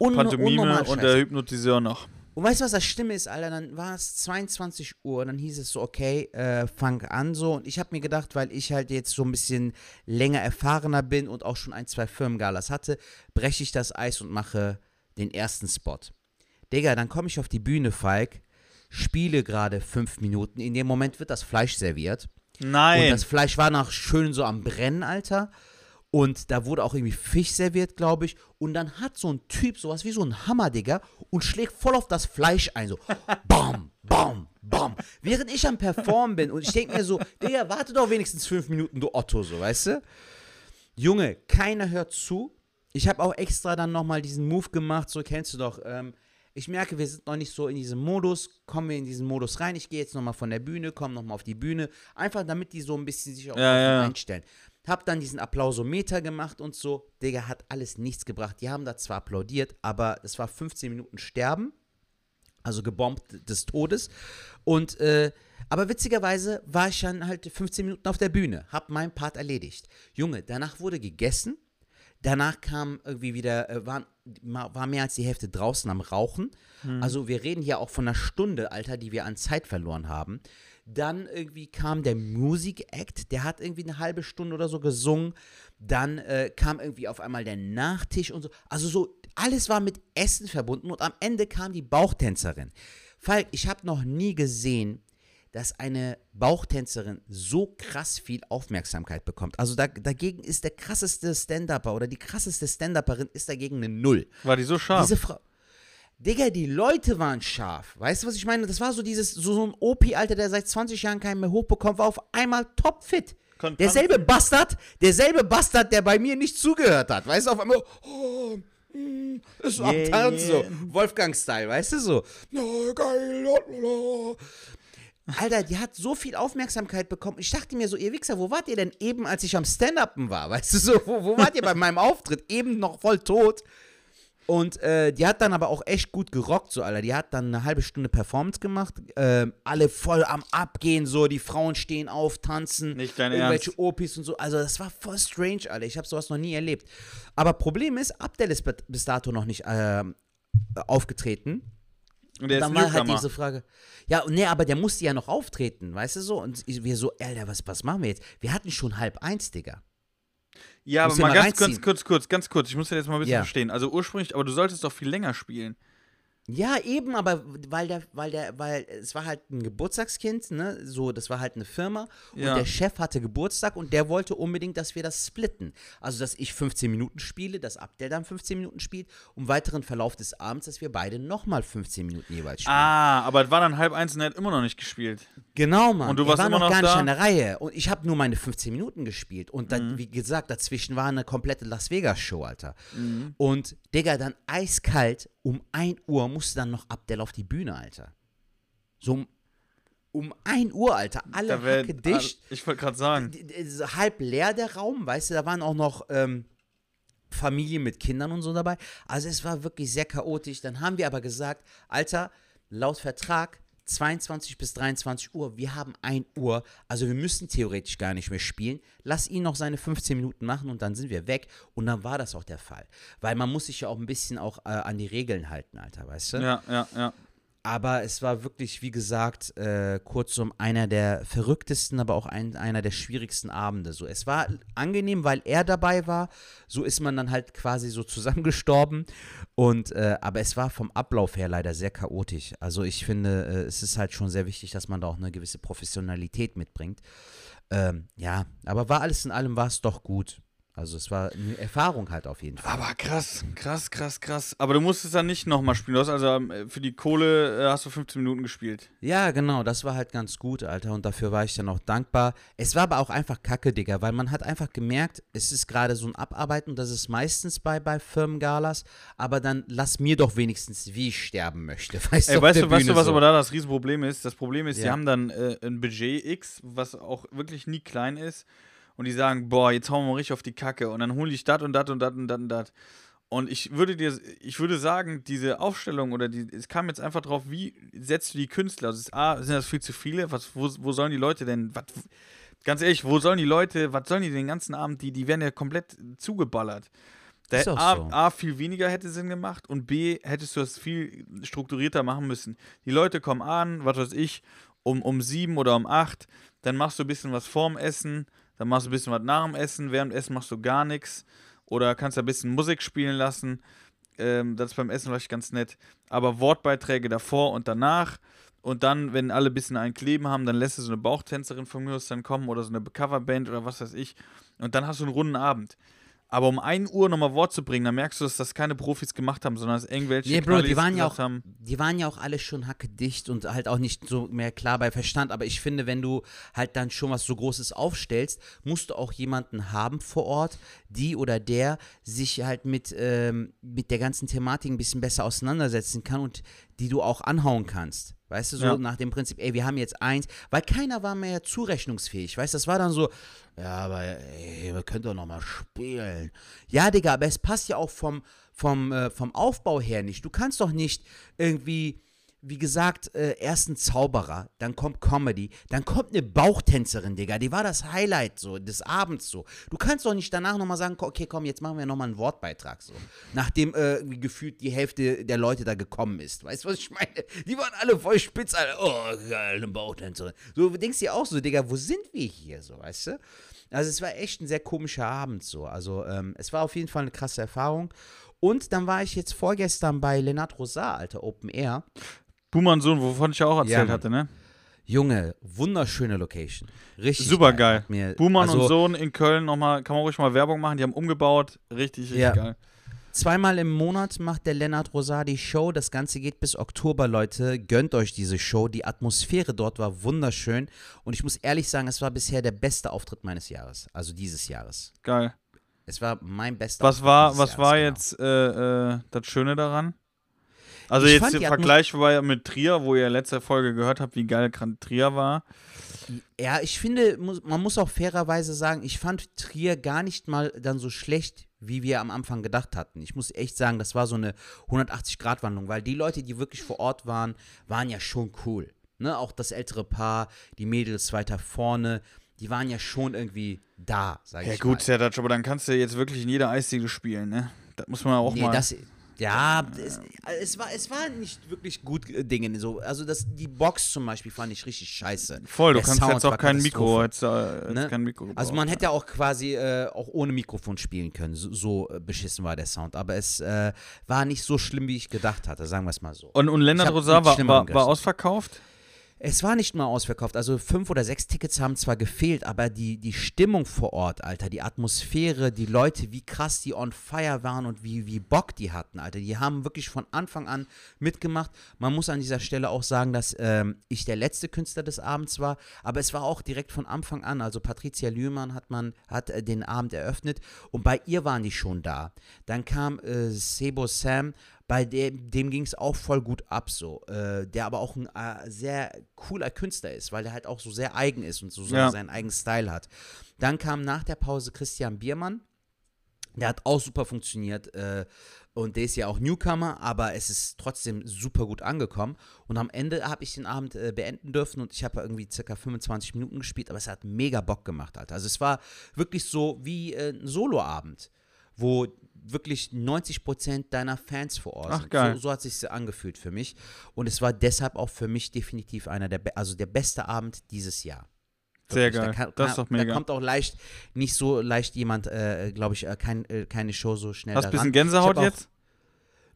Un Pantomime und der Hypnotiseur noch. Und weißt du, was das Stimme ist, Alter? Dann war es 22 Uhr, dann hieß es so, okay, äh, fang an so. Und ich habe mir gedacht, weil ich halt jetzt so ein bisschen länger erfahrener bin und auch schon ein, zwei Firmengalas hatte, breche ich das Eis und mache den ersten Spot. Digga, dann komme ich auf die Bühne, Falk, spiele gerade fünf Minuten. In dem Moment wird das Fleisch serviert. Und Nein. das Fleisch war noch schön so am Brennen, Alter. Und da wurde auch irgendwie Fisch serviert, glaube ich. Und dann hat so ein Typ sowas wie so ein Hammer, Digga, und schlägt voll auf das Fleisch ein. So, bam, bam, bam. Während ich am Performen bin. Und ich denke mir so, Digga, warte doch wenigstens fünf Minuten, du Otto, so, weißt du? Junge, keiner hört zu. Ich habe auch extra dann nochmal diesen Move gemacht, so kennst du doch. Ähm, ich merke, wir sind noch nicht so in diesem Modus. Kommen wir in diesen Modus rein. Ich gehe jetzt nochmal von der Bühne, komme nochmal auf die Bühne. Einfach damit die so ein bisschen sich auch Ja, ja. einstellen. Hab dann diesen Applausometer gemacht und so. Digga, hat alles nichts gebracht. Die haben da zwar applaudiert, aber es war 15 Minuten Sterben. Also gebombt des Todes. Und, äh, aber witzigerweise war ich dann halt 15 Minuten auf der Bühne. Hab meinen Part erledigt. Junge, danach wurde gegessen. Danach kam irgendwie wieder, äh, waren, war mehr als die Hälfte draußen am Rauchen. Also wir reden hier auch von einer Stunde, Alter, die wir an Zeit verloren haben. Dann irgendwie kam der Music Act, der hat irgendwie eine halbe Stunde oder so gesungen. Dann äh, kam irgendwie auf einmal der Nachtisch und so. Also so, alles war mit Essen verbunden und am Ende kam die Bauchtänzerin. Falk, ich habe noch nie gesehen, dass eine Bauchtänzerin so krass viel Aufmerksamkeit bekommt. Also da, dagegen ist der krasseste Stand-Upper oder die krasseste Stand-Upperin ist dagegen eine Null. War die so scharf? Diese Frau. Digga, die Leute waren scharf. Weißt du, was ich meine? Das war so dieses, so, so ein Opi-Alter, der seit 20 Jahren keinen mehr hochbekommt, war auf einmal topfit. Kon- Derselbe Bastard, derselbe Bastard, der bei mir nicht zugehört hat. Weißt du, auf einmal, oh, mm, ist so am Yeah, yeah. so. Wolfgang-Style, weißt du, so. Oh, geil. Alter, die hat so viel Aufmerksamkeit bekommen. Ich dachte mir so, ihr Wichser, wo wart ihr denn eben, als ich am Stand-Upen war? Weißt du so, wo, wo wart ihr bei meinem Auftritt? Eben noch voll tot. Und äh, die hat dann aber auch echt gut gerockt, so, Alter. Die hat dann eine halbe Stunde Performance gemacht. Ähm, alle voll am Abgehen, so. Die Frauen stehen auf, tanzen. Nicht dein Irgendwelche Ernst? Opis und so. Also, das war voll strange, Alter. Ich habe sowas noch nie erlebt. Aber Problem ist, Abdel ist bis- dato noch nicht ähm, aufgetreten. Und ist dann war halt diese Frage. Ja, nee, aber der musste ja noch auftreten, weißt du so? Und wir so, Alter, was, was machen wir jetzt? Wir hatten schon halb eins, Digga. Ja, aber mal mal ganz kurz, kurz, kurz, ganz kurz. Ich muss das jetzt mal ein bisschen Ja. verstehen. Also ursprünglich, aber du solltest doch viel länger spielen. Ja, eben, aber weil der, weil der, weil es war halt ein Geburtstagskind, ne? So, das war halt eine Firma Ja. und der Chef hatte Geburtstag und der wollte unbedingt, dass wir das splitten. Also, dass ich 15 Minuten spiele, dass Abdel dann 15 Minuten spielt und im weiteren Verlauf des Abends, dass wir beide nochmal 15 Minuten jeweils spielen. Ah, aber es war dann halb eins und er hat immer noch nicht gespielt. Genau, Mann. Und du warst war immer noch noch gar nicht da? an der Reihe. Und ich habe nur meine 15 Minuten gespielt. Und dann, Mhm. wie gesagt, dazwischen war eine komplette Las Vegas-Show, Alter. Mhm. Und, Digga, dann eiskalt, um 1 Uhr musste dann noch Abdel auf die Bühne, Alter. So um, um 1 Uhr, Alter. Alle wär, Hacke dicht. Ich wollte gerade sagen. Halb leer der Raum, weißt du, da waren auch noch ähm, Familien mit Kindern und so dabei. Also es war wirklich sehr chaotisch. Dann haben wir aber gesagt, Alter, laut Vertrag 22 bis 23 Uhr, wir haben 1 Uhr, also wir müssen theoretisch gar nicht mehr spielen. Lass ihn noch seine 15 Minuten machen und dann sind wir weg. Und dann war das auch der Fall. Weil man muss sich ja auch ein bisschen auch äh, an die Regeln halten, Alter, weißt du? Ja, ja, ja. Aber es war wirklich, wie gesagt, äh, kurzum einer der verrücktesten, aber auch ein, einer der schwierigsten Abende. So, es war angenehm, weil er dabei war. So ist man dann halt quasi so zusammengestorben. Und äh, aber es war vom Ablauf her leider sehr chaotisch. Also ich finde, äh, es ist halt schon sehr wichtig, dass man da auch eine gewisse Professionalität mitbringt. Ähm, ja, aber war alles in allem war es doch gut. Also es war eine Erfahrung halt auf jeden Fall. Aber krass, krass, krass, krass. Aber du musstest dann nicht nochmal spielen. Du hast also ähm, für die Kohle äh, hast du 15 Minuten gespielt. Ja, genau, das war halt ganz gut, Alter, und dafür war ich dann auch dankbar. Es war aber auch einfach kacke, Digga, weil man hat einfach gemerkt, es ist gerade so ein Abarbeiten, das ist meistens bei, bei Firmengalas, aber dann lass mir doch wenigstens, wie ich sterben möchte, weißt Ey, weißt du, weißt du, was so. aber da das Riesenproblem ist? Das Problem ist, die Ja. haben dann äh, ein Budget X, was auch wirklich nie klein ist. Und die sagen, boah, jetzt hauen wir mal richtig auf die Kacke. Und dann hole ich das und das und das und das und das. Und ich würde dir, ich würde sagen, diese Aufstellung oder die, es kam jetzt einfach drauf, wie setzt du die Künstler? Also, ist, A, sind das viel zu viele? Was, wo, wo sollen die Leute denn, was, ganz ehrlich, wo sollen die Leute, was sollen die den ganzen Abend, die, die werden ja komplett zugeballert. Da Ist hätte auch A, so. A, viel weniger hätte Sinn gemacht und B, hättest du das viel strukturierter machen müssen. Die Leute kommen an, was weiß ich, um, um sieben oder um acht, dann machst du ein bisschen was vorm Essen, dann machst du ein bisschen was nach dem Essen, während dem Essen machst du gar nichts oder kannst ein bisschen Musik spielen lassen. Ähm, das ist beim Essen vielleicht ganz nett. Aber Wortbeiträge davor und danach und dann, wenn alle ein bisschen einen Kleben haben, dann lässt du so eine Bauchtänzerin von mir aus dann kommen oder so eine Coverband oder was weiß ich. Und dann hast du einen runden Abend. Aber um 1 Uhr nochmal Wort zu bringen, dann merkst du, dass das keine Profis gemacht haben, sondern dass irgendwelche Nee, Bro, die waren ja auch, haben. die waren ja auch alle schon hackedicht und halt auch nicht so mehr klar bei Verstand. Aber ich finde, wenn du halt dann schon was so Großes aufstellst, musst du auch jemanden haben vor Ort, die oder der sich halt mit, ähm, mit der ganzen Thematik ein bisschen besser auseinandersetzen kann und die du auch anhauen kannst. Weißt du, so Ja. nach dem Prinzip, ey, wir haben jetzt eins, weil keiner war mehr zurechnungsfähig. Weißt du, das war dann so, ja, aber ey, wir können doch noch mal spielen. Ja, Digga, aber es passt ja auch vom, vom, äh, vom Aufbau her nicht. Du kannst doch nicht irgendwie, wie gesagt, äh, erst ein Zauberer, dann kommt Comedy, dann kommt eine Bauchtänzerin, Digga. Die war das Highlight so des Abends so. Du kannst doch nicht danach nochmal sagen, okay, komm, jetzt machen wir nochmal einen Wortbeitrag so. Nachdem äh, gefühlt die Hälfte der Leute da gekommen ist. Weißt du, was ich meine? Die waren alle voll spitz, alle, oh, geil, eine Bauchtänzerin. So, du denkst dir auch so, Digga, wo sind wir hier so, weißt du? Also es war echt ein sehr komischer Abend so. Also ähm, es war auf jeden Fall eine krasse Erfahrung. Und dann war ich jetzt vorgestern bei Lennart Rosar, alter Open Air. Und Sohn, wovon ich ja auch erzählt Mann. hatte, ne? Junge, wunderschöne Location. Richtig Super geil. geil. Buhmann also, und Sohn in Köln nochmal, kann man ruhig mal Werbung machen, die haben umgebaut. Richtig, richtig Ja. geil. Zweimal im Monat macht der Lennart Rosar die Show. Das Ganze geht bis Oktober, Leute. Gönnt euch diese Show. Die Atmosphäre dort war wunderschön. Und ich muss ehrlich sagen, es war bisher der beste Auftritt meines Jahres. Also dieses Jahres. Geil. Es war mein bester Was Auftritt war, was Jahres, war genau. jetzt äh, äh, das Schöne daran? Also Ich jetzt im Vergleich war ja mit Trier, wo ihr letzte Folge gehört habt, wie geil Trier war. Ja, ich finde, man muss auch fairerweise sagen, ich fand Trier gar nicht mal dann so schlecht, wie wir am Anfang gedacht hatten. Ich muss echt sagen, das war so eine 180-Grad-Wandlung, weil die Leute, die wirklich vor Ort waren, waren ja schon cool. Ne? Auch das ältere Paar, die Mädels weiter vorne, die waren ja schon irgendwie da, sag Ja ich gut, mal. Serdac, aber dann kannst du jetzt wirklich in jeder Eisdiele spielen, ne? Das muss man auch nee, mal. das, ja, es, es, war, es war nicht wirklich gut äh, Dinge. So. Also das, die Box zum Beispiel fand ich richtig scheiße. Voll, du Der kannst Sound jetzt auch kein Mikro, jetzt, äh, Ne? kein Mikro gebraucht. Also man hätte ja auch quasi äh, auch ohne Mikrofon spielen können. So, so äh, beschissen war der Sound. Aber es äh, war nicht so schlimm, wie ich gedacht hatte, sagen wir es mal so. Und, und Lennart mit war, war, war ausverkauft? Es war nicht mal ausverkauft. Also fünf oder sechs Tickets haben zwar gefehlt, aber die, die Stimmung vor Ort, Alter, die Atmosphäre, die Leute, wie krass die on fire waren und wie, wie Bock die hatten, Alter. Die haben wirklich von Anfang an mitgemacht. Man muss an dieser Stelle auch sagen, dass ähm, ich der letzte Künstler des Abends war, aber es war auch direkt von Anfang an. Also Patricia Lühmann hat man hat äh, den Abend eröffnet und bei ihr waren die schon da. Dann kam äh, Sebo Sam, bei dem, dem ging es auch voll gut ab, so. Äh, der aber auch ein äh, sehr cooler Künstler ist, weil der halt auch so sehr eigen ist und so Ja. seinen eigenen Style hat. Dann kam nach der Pause Christian Biermann. Der hat auch super funktioniert äh, und der ist ja auch Newcomer, aber es ist trotzdem super gut angekommen. Und am Ende habe ich den Abend äh, beenden dürfen und ich habe irgendwie circa 25 Minuten gespielt, aber es hat mega Bock gemacht, Alter. Also es war wirklich so wie äh, ein Soloabend, wo wirklich 90% deiner Fans vor Ort Ach, geil. So, so hat es sich angefühlt für mich. Und es war deshalb auch für mich definitiv einer der, also der beste Abend dieses Jahr. Sehr geil. Da, kann, das ist doch da mega. kommt auch leicht, nicht so leicht jemand, äh, glaube ich, äh, kein, äh, keine Show so schnell Hast du ein bisschen Gänsehaut jetzt?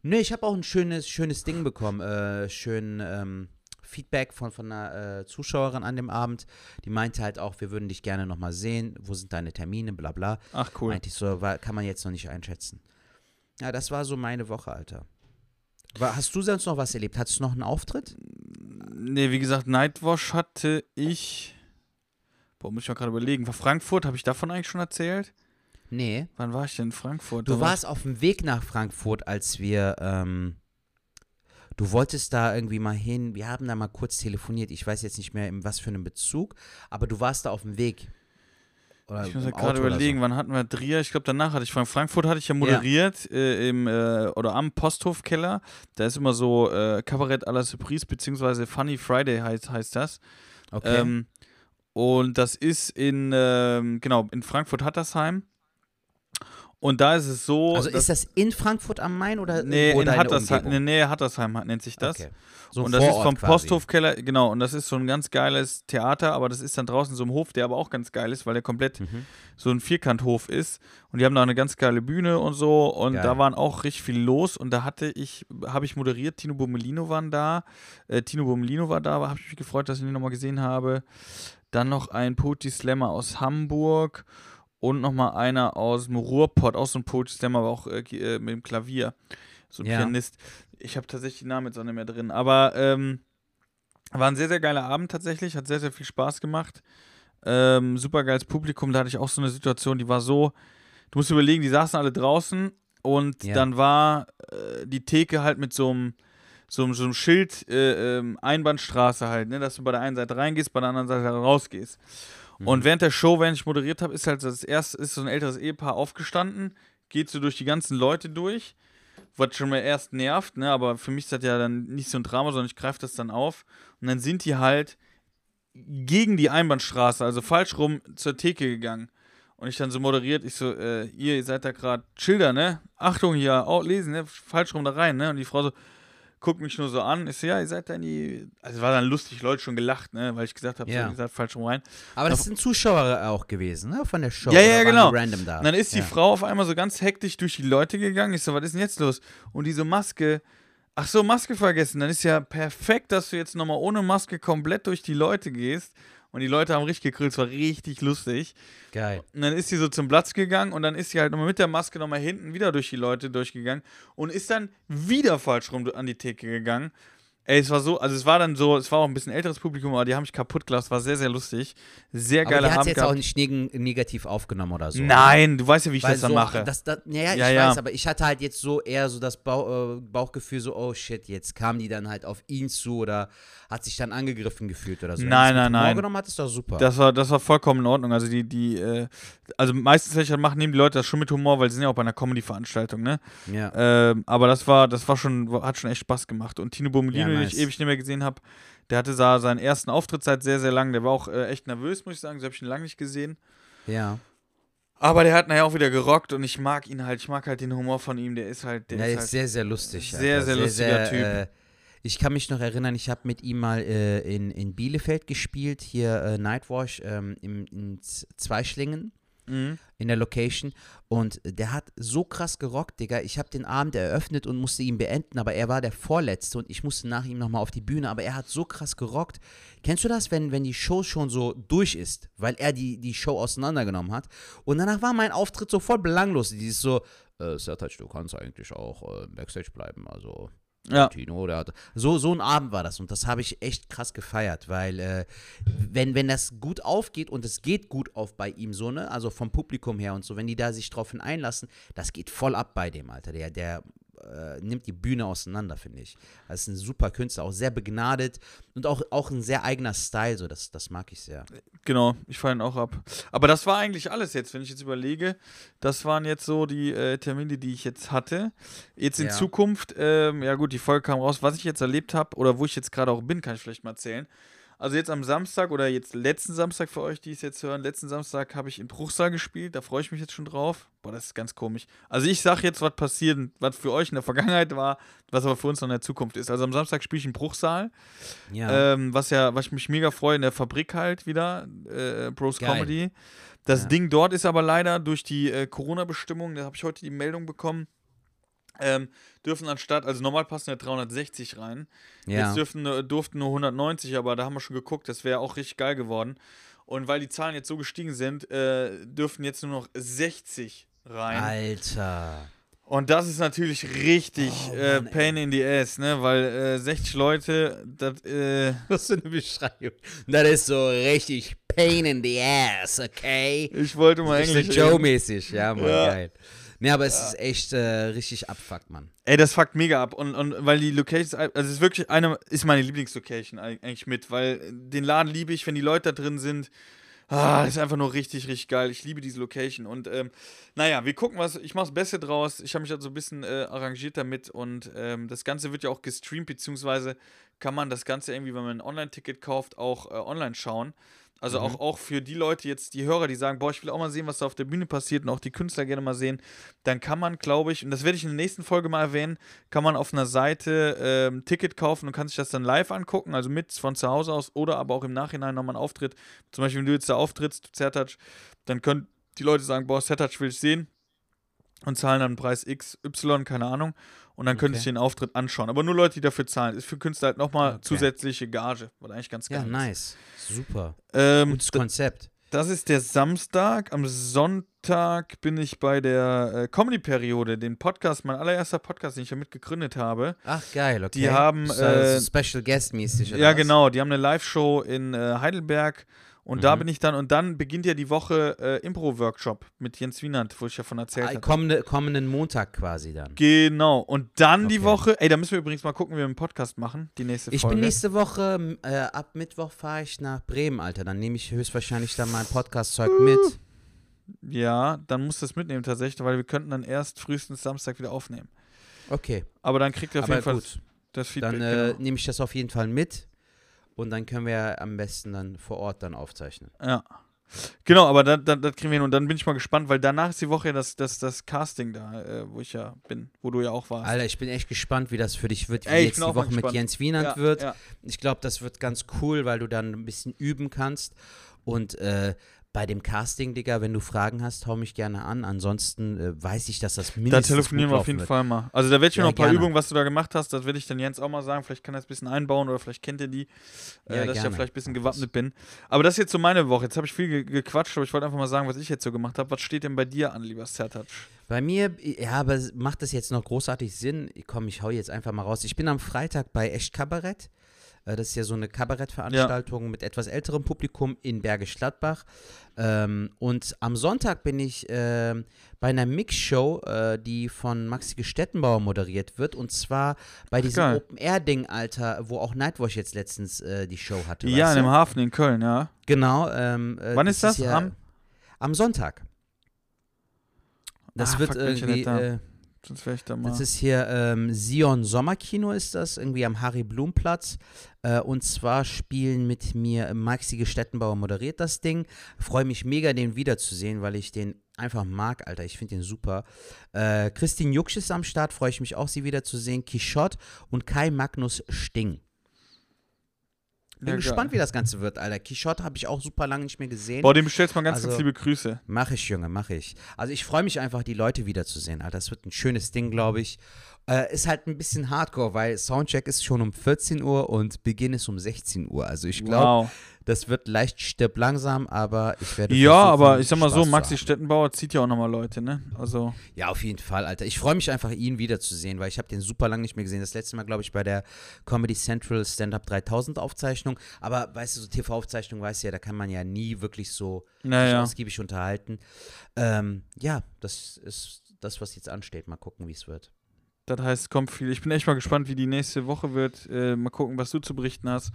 Nee, ich habe auch ein schönes, schönes Ding bekommen. Äh, schön ähm, Feedback von, von einer äh, Zuschauerin an dem Abend. Die meinte halt auch, wir würden dich gerne nochmal sehen. Wo sind deine Termine? Bla bla. Ach cool. Meinte ich so, war, kann man jetzt noch nicht einschätzen. Ja, das war so meine Woche, Alter. War, hast du sonst noch was erlebt? Hattest du noch einen Auftritt? Nee, wie gesagt, Nightwash hatte ich. Boah, muss ich mal gerade überlegen. War Frankfurt, habe ich davon eigentlich schon erzählt? Nee. Wann war ich denn in Frankfurt? Du warst auf dem Weg nach Frankfurt, als wir, ähm, du wolltest da irgendwie mal hin. Wir haben da mal kurz telefoniert. Ich weiß jetzt nicht mehr, in was für einem Bezug, aber du warst da auf dem Weg. Oder Ich muss ja gerade überlegen, So. wann hatten wir Trier? Ich glaube, danach hatte ich von Frankfurt hatte ich ja moderiert äh, im äh, oder am Posthofkeller. Da ist immer so äh, Kabarett à la Surprise beziehungsweise Funny Friday heißt, heißt das. Okay. Ähm, und das ist in ähm, genau in Frankfurt Hattersheim. Und da ist es so. Also ist das in Frankfurt am Main oder Nee, in Hattersheim, der Nähe Hattersheim nennt sich das. Okay. So und das ist Vorort vom quasi. Posthofkeller, genau, und das ist so ein ganz geiles Theater, aber das ist dann draußen so ein Hof, der aber auch ganz geil ist, weil der komplett Mhm. so ein Vierkanthof ist. Und die haben da eine ganz geile Bühne und so. Und Geil. da waren auch richtig viel los. Und da hatte ich, habe ich moderiert, Tino Bommelino waren da. Äh, Tino Bommelino war da, habe ich mich gefreut, dass ich ihn nochmal gesehen habe. Dann noch ein Poetry Slammer aus Hamburg und nochmal einer aus dem Ruhrpott, auch so ein Poetry Slammer, aber auch äh, äh, mit dem Klavier. So ein Ja. Pianist. Ich habe tatsächlich den Namen jetzt auch nicht mehr drin. Aber ähm, war ein sehr, sehr geiler Abend tatsächlich. Hat sehr, sehr viel Spaß gemacht. Ähm, super geiles Publikum. Da hatte ich auch so eine Situation, die war so. Du musst überlegen, die saßen alle draußen und Ja. dann war äh, die Theke halt mit so einem so, einem- so einem Schild äh, ähm, Einbahnstraße halt, ne, dass du bei der einen Seite reingehst, bei der anderen Seite rausgehst. Und während der Show, während ich moderiert habe, ist halt das erste, ist so ein älteres Ehepaar aufgestanden, geht so durch die ganzen Leute durch, was schon mal erst nervt, ne, aber für mich ist das ja dann nicht so ein Drama, sondern ich greife das dann auf. Und dann sind die halt gegen die Einbahnstraße, also falsch rum zur Theke gegangen. Und ich dann so moderiert, ich so, äh, ihr, ihr seid da gerade Schilder, ne? Achtung hier, auch lesen, ne? Falsch rum da rein, ne? Und die Frau so, guckt mich nur so an. Ich so, ja, ihr seid da in die. Also war dann lustig, Leute schon gelacht, ne? Weil ich gesagt habe, Ja. so, ihr seid falsch rum rein. Aber das sind Zuschauer auch gewesen, ne? Von der Show. Ja, ja, genau. Random da. Und dann ist die ja. Frau auf einmal so ganz hektisch durch die Leute gegangen. Ich so, was ist denn jetzt los? Und diese Maske, ach so, Maske vergessen. Dann ist ja perfekt, dass du jetzt nochmal ohne Maske komplett durch die Leute gehst. Und die Leute haben richtig gekrüllt, es war richtig lustig. Geil. Und dann ist sie so zum Platz gegangen und dann ist sie halt nochmal mit der Maske nochmal hinten wieder durch die Leute durchgegangen und ist dann wieder falsch rum an die Theke gegangen. Ey, es war so, also es war dann so, es war auch ein bisschen älteres Publikum, aber die haben mich kaputt gelassen, war sehr, sehr lustig. Sehr Aber geiler die hat Abend jetzt auch gehabt. nicht neg negativ aufgenommen oder so. Nein, du weißt ja, wie ich Weil das dann so, mache. Das, das, ja, ja, ich Ja, weiß, aber ich hatte halt jetzt so eher so das Bauch, äh, Bauchgefühl, so, oh shit, jetzt kam die dann halt auf ihn zu oder hat sich dann angegriffen gefühlt oder so. Nein, nein, nein. genommen hat, ist doch super. Das war, das war vollkommen in Ordnung. Also die, die, äh, also meistens, wenn ich das mache, nehmen die Leute das schon mit Humor, weil sie sind ja auch bei einer Comedy-Veranstaltung, ne? ja. Ähm, aber das war, das war schon, hat schon echt Spaß gemacht. Und Tino Bommelino, Ja, den nice. ich ewig nicht mehr gesehen habe, der hatte da seinen ersten Auftritt seit sehr, sehr lang. Der war auch äh, echt nervös, muss ich sagen. So habe ich ihn lange nicht gesehen. ja. Aber der hat nachher auch wieder gerockt und ich mag ihn halt. Ich mag halt den Humor von ihm. Der ist halt, der Der ist ist halt sehr, sehr lustig. sehr, Alter. sehr lustiger Typ. Äh, ich kann mich noch erinnern, ich habe mit ihm mal äh, in, in Bielefeld gespielt, hier äh, Nightwash ähm, im, in Zweischlingen Mhm. in der Location und der hat so krass gerockt, Digga. Ich habe den Abend eröffnet und musste ihn beenden, aber er war der Vorletzte und ich musste nach ihm nochmal auf die Bühne, aber er hat so krass gerockt. Kennst du das, wenn, wenn die Show schon so durch ist, weil er die, die Show auseinandergenommen hat und danach war mein Auftritt so voll belanglos. Dieses so, äh, Sertac, du kannst eigentlich auch äh, Backstage bleiben, also Ja. Tino, der hat, so, so ein Abend war das und das habe ich echt krass gefeiert, weil äh, wenn, wenn das gut aufgeht und es geht gut auf bei ihm so, ne, also vom Publikum her und so, wenn die da sich drauf einlassen, das geht voll ab bei dem, Alter, der, der äh, nimmt die Bühne auseinander, finde ich. Das ist ein super Künstler, auch sehr begnadet und auch, auch ein sehr eigener Style, so, das, das mag ich sehr. Genau, ich fahre ihn auch ab. Aber das war eigentlich alles jetzt, wenn ich jetzt überlege. Das waren jetzt so die äh, Termine, die ich jetzt hatte. Jetzt in Ja. Zukunft, ähm, ja gut, die Folge kam raus. Was ich jetzt erlebt habe oder wo ich jetzt gerade auch bin, kann ich vielleicht mal erzählen. Also jetzt am Samstag oder jetzt letzten Samstag für euch, die es jetzt hören, letzten Samstag habe ich in Bruchsal gespielt. Da freue ich mich jetzt schon drauf. Boah, das ist ganz komisch. Also ich sage jetzt, was passiert, was für euch in der Vergangenheit war, was aber für uns noch in der Zukunft ist. Also am Samstag spiele ich in Bruchsal. Ja, Ähm, was ja, was ich mich mega freue, in der Fabrik halt wieder, äh, Bros Geil. Comedy. Das Ja. Ding dort ist aber leider durch die äh, Corona-Bestimmungen, da habe ich heute die Meldung bekommen, ähm, dürfen anstatt, also normal passen ja 360 rein. ja. Jetzt dürfen, durften nur 190, aber da haben wir schon geguckt, das wäre auch richtig geil geworden. Und weil die Zahlen jetzt so gestiegen sind, äh, dürfen jetzt nur noch 60 rein. Alter. Und das ist natürlich richtig Oh, äh, Mann, Pain in the Ass, ne? Weil äh, 60 Leute, das, äh, Was für eine Beschreibung. Das ist so richtig pain in the ass, okay? ich wollte mal Englisch. Joe-mäßig, ja, Mann, Ja. geil. Nee, aber es ist echt äh, richtig abfuckt, Mann. Ey, das fuckt mega ab. Und, und weil die Locations, also es ist wirklich eine, ist meine Lieblingslocation eig- eigentlich mit, weil den Laden liebe ich, wenn die Leute da drin sind. Ah, ist einfach nur richtig, richtig geil. Ich liebe diese Location. Und ähm, naja, wir gucken was. Ich mache das Beste draus. Ich habe mich da so ein bisschen äh, arrangiert damit. Und ähm, das Ganze wird ja auch gestreamt, beziehungsweise kann man das Ganze irgendwie, wenn man ein Online-Ticket kauft, auch äh, online schauen. Also auch, auch für die Leute jetzt, die Hörer, die sagen, boah, ich will auch mal sehen, was da auf der Bühne passiert und auch die Künstler gerne mal sehen, dann kann man, glaube ich, und das werde ich in der nächsten Folge mal erwähnen, kann man auf einer Seite ähm, Ticket kaufen und kann sich das dann live angucken, also mit von zu Hause aus oder aber auch im Nachhinein nochmal einen Auftritt. Zum Beispiel, wenn du jetzt da auftrittst, Zertouch, dann können die Leute sagen, boah, Zertouch will ich sehen und zahlen dann einen Preis X, Y, keine Ahnung. Und dann können Okay. sich den Auftritt anschauen. Aber nur Leute, die dafür zahlen. Ist für Künstler halt nochmal Okay. zusätzliche Gage, was eigentlich ganz geil Ja, ist. nice. Super. Ähm, Gutes Konzept. das ist der Samstag. Am Sonntag bin ich bei der äh, Comedy-Periode, den Podcast, mein allererster Podcast, den ich ja mit gegründet habe. Ach, geil, okay. Die haben, äh, so Special Guest mäßig. oder ja, was? genau. Die haben eine Live-Show in äh, Heidelberg. Und da Mhm. bin ich dann, und dann beginnt ja die Woche äh, Impro-Workshop mit Jens Wienand, wo ich ja von erzählt Ah, habe. kommende, kommenden Montag quasi dann. Genau. Und dann die Okay. Woche, ey, da müssen wir übrigens mal gucken, wie wir einen Podcast machen, die nächste Ich Folge. bin nächste Woche, äh, ab Mittwoch fahre ich nach Bremen, Alter. Dann nehme ich höchstwahrscheinlich dann mein Podcast-Zeug mit. ja, dann musst du es mitnehmen tatsächlich, weil wir könnten dann erst frühestens Samstag wieder aufnehmen. Okay, Aber dann kriegt ihr auf aber jeden Fall gut. das Feedback. Dann äh, genau. nehme ich das auf jeden Fall mit. Und dann können wir am besten dann vor Ort dann aufzeichnen. Ja. Genau, aber das, das, das kriegen wir hin. Und dann bin ich mal gespannt, weil danach ist die Woche ja das, das, das Casting da, äh, wo ich ja bin, wo du ja auch warst. Alter, ich bin echt gespannt, wie das für dich wird, wie Ey, jetzt die Woche mit. Jens Wienand ja, wird. Ja. Ich glaube, das wird ganz cool, weil du dann ein bisschen üben kannst. Und äh, bei dem Casting, Digga, wenn du Fragen hast, hau mich gerne an. Ansonsten äh, weiß ich, dass das Da mindestens telefonieren gut wir auf jeden wird. Fall mal. Also da werde ich mir Ja, noch ein paar gerne. Übungen, was du da gemacht hast, das werde ich dann Jens auch mal sagen. Vielleicht kann er das ein bisschen einbauen oder vielleicht kennt ihr die, äh, Ja, dass ich ja gerne. vielleicht ein bisschen gewappnet bin. Aber das ist jetzt so meine Woche. Jetzt habe ich viel ge gequatscht, aber ich wollte einfach mal sagen, was ich jetzt so gemacht habe. Was steht denn bei dir an, lieber Sertac? Bei mir, ja, aber macht das jetzt noch großartig Sinn? Komm, ich hau jetzt einfach mal raus. Ich bin am Freitag bei Echt Kabarett. Äh, Das ist ja so eine Kabarettveranstaltung mit etwas älterem Publikum in Bergisch Gladbach. Ähm, und am Sonntag bin ich ähm, bei einer Mixshow, äh, die von Maxi Gestettenbauer moderiert wird. Und zwar bei diesem. Open-Air-Ding, Alter, wo auch Nightwatch jetzt letztens äh, die Show hatte. Ja, in dem? Hafen in Köln, ja. Genau. Ähm, äh, Wann ist das? ja Am- am Sonntag. Das Ah, wird fuck, ja irgendwie. Äh, Sonst wäre ich da mal. das ist hier ähm, Sion Sommerkino ist das, irgendwie am Harry Blum Platz. Äh, und zwar spielen mit mir Maxi Gestettenbauer moderiert das Ding. Freue mich mega, den wiederzusehen, weil ich den einfach mag, Alter. Ich finde den super. Äh, Christine Jucksch ist am Start, freue ich mich auch, sie wiederzusehen. Quichotte und Kai Magnus Sting. Bin Ja, gespannt, geil. wie das Ganze wird, Alter. Quichotte habe ich auch super lange nicht mehr gesehen. Boah, dem bestellst mal ganz, ganz Also- liebe Grüße. Mach ich, Junge, mach ich. Also ich freue mich einfach, die Leute wiederzusehen, Alter. Das wird ein schönes Ding, glaube ich. Äh, ist halt ein bisschen hardcore, weil Soundcheck ist schon um 14 Uhr und Beginn ist um 16 Uhr. Also ich glaube, Wow. das wird leicht stirb langsam, aber ich werde Ja, aber ich sag mal so, Spaß zu Maxi. Stettenbauer zieht ja auch nochmal Leute, ne? Also, Ja, auf jeden Fall, Alter. Ich freue mich einfach, ihn wiederzusehen, weil ich habe den super lange nicht mehr gesehen. Das letzte Mal, glaube ich, bei der Comedy Central Stand-Up 3000 Aufzeichnung. Aber weißt du, so TV-Aufzeichnung, weißt du ja, da kann man ja nie wirklich so naja. ausgiebig unterhalten. Ähm, ja, das ist das, was jetzt ansteht. Mal gucken, wie es wird. Das heißt, kommt viel. Ich bin echt mal gespannt, wie die nächste Woche wird. Äh, mal gucken, was du zu berichten hast.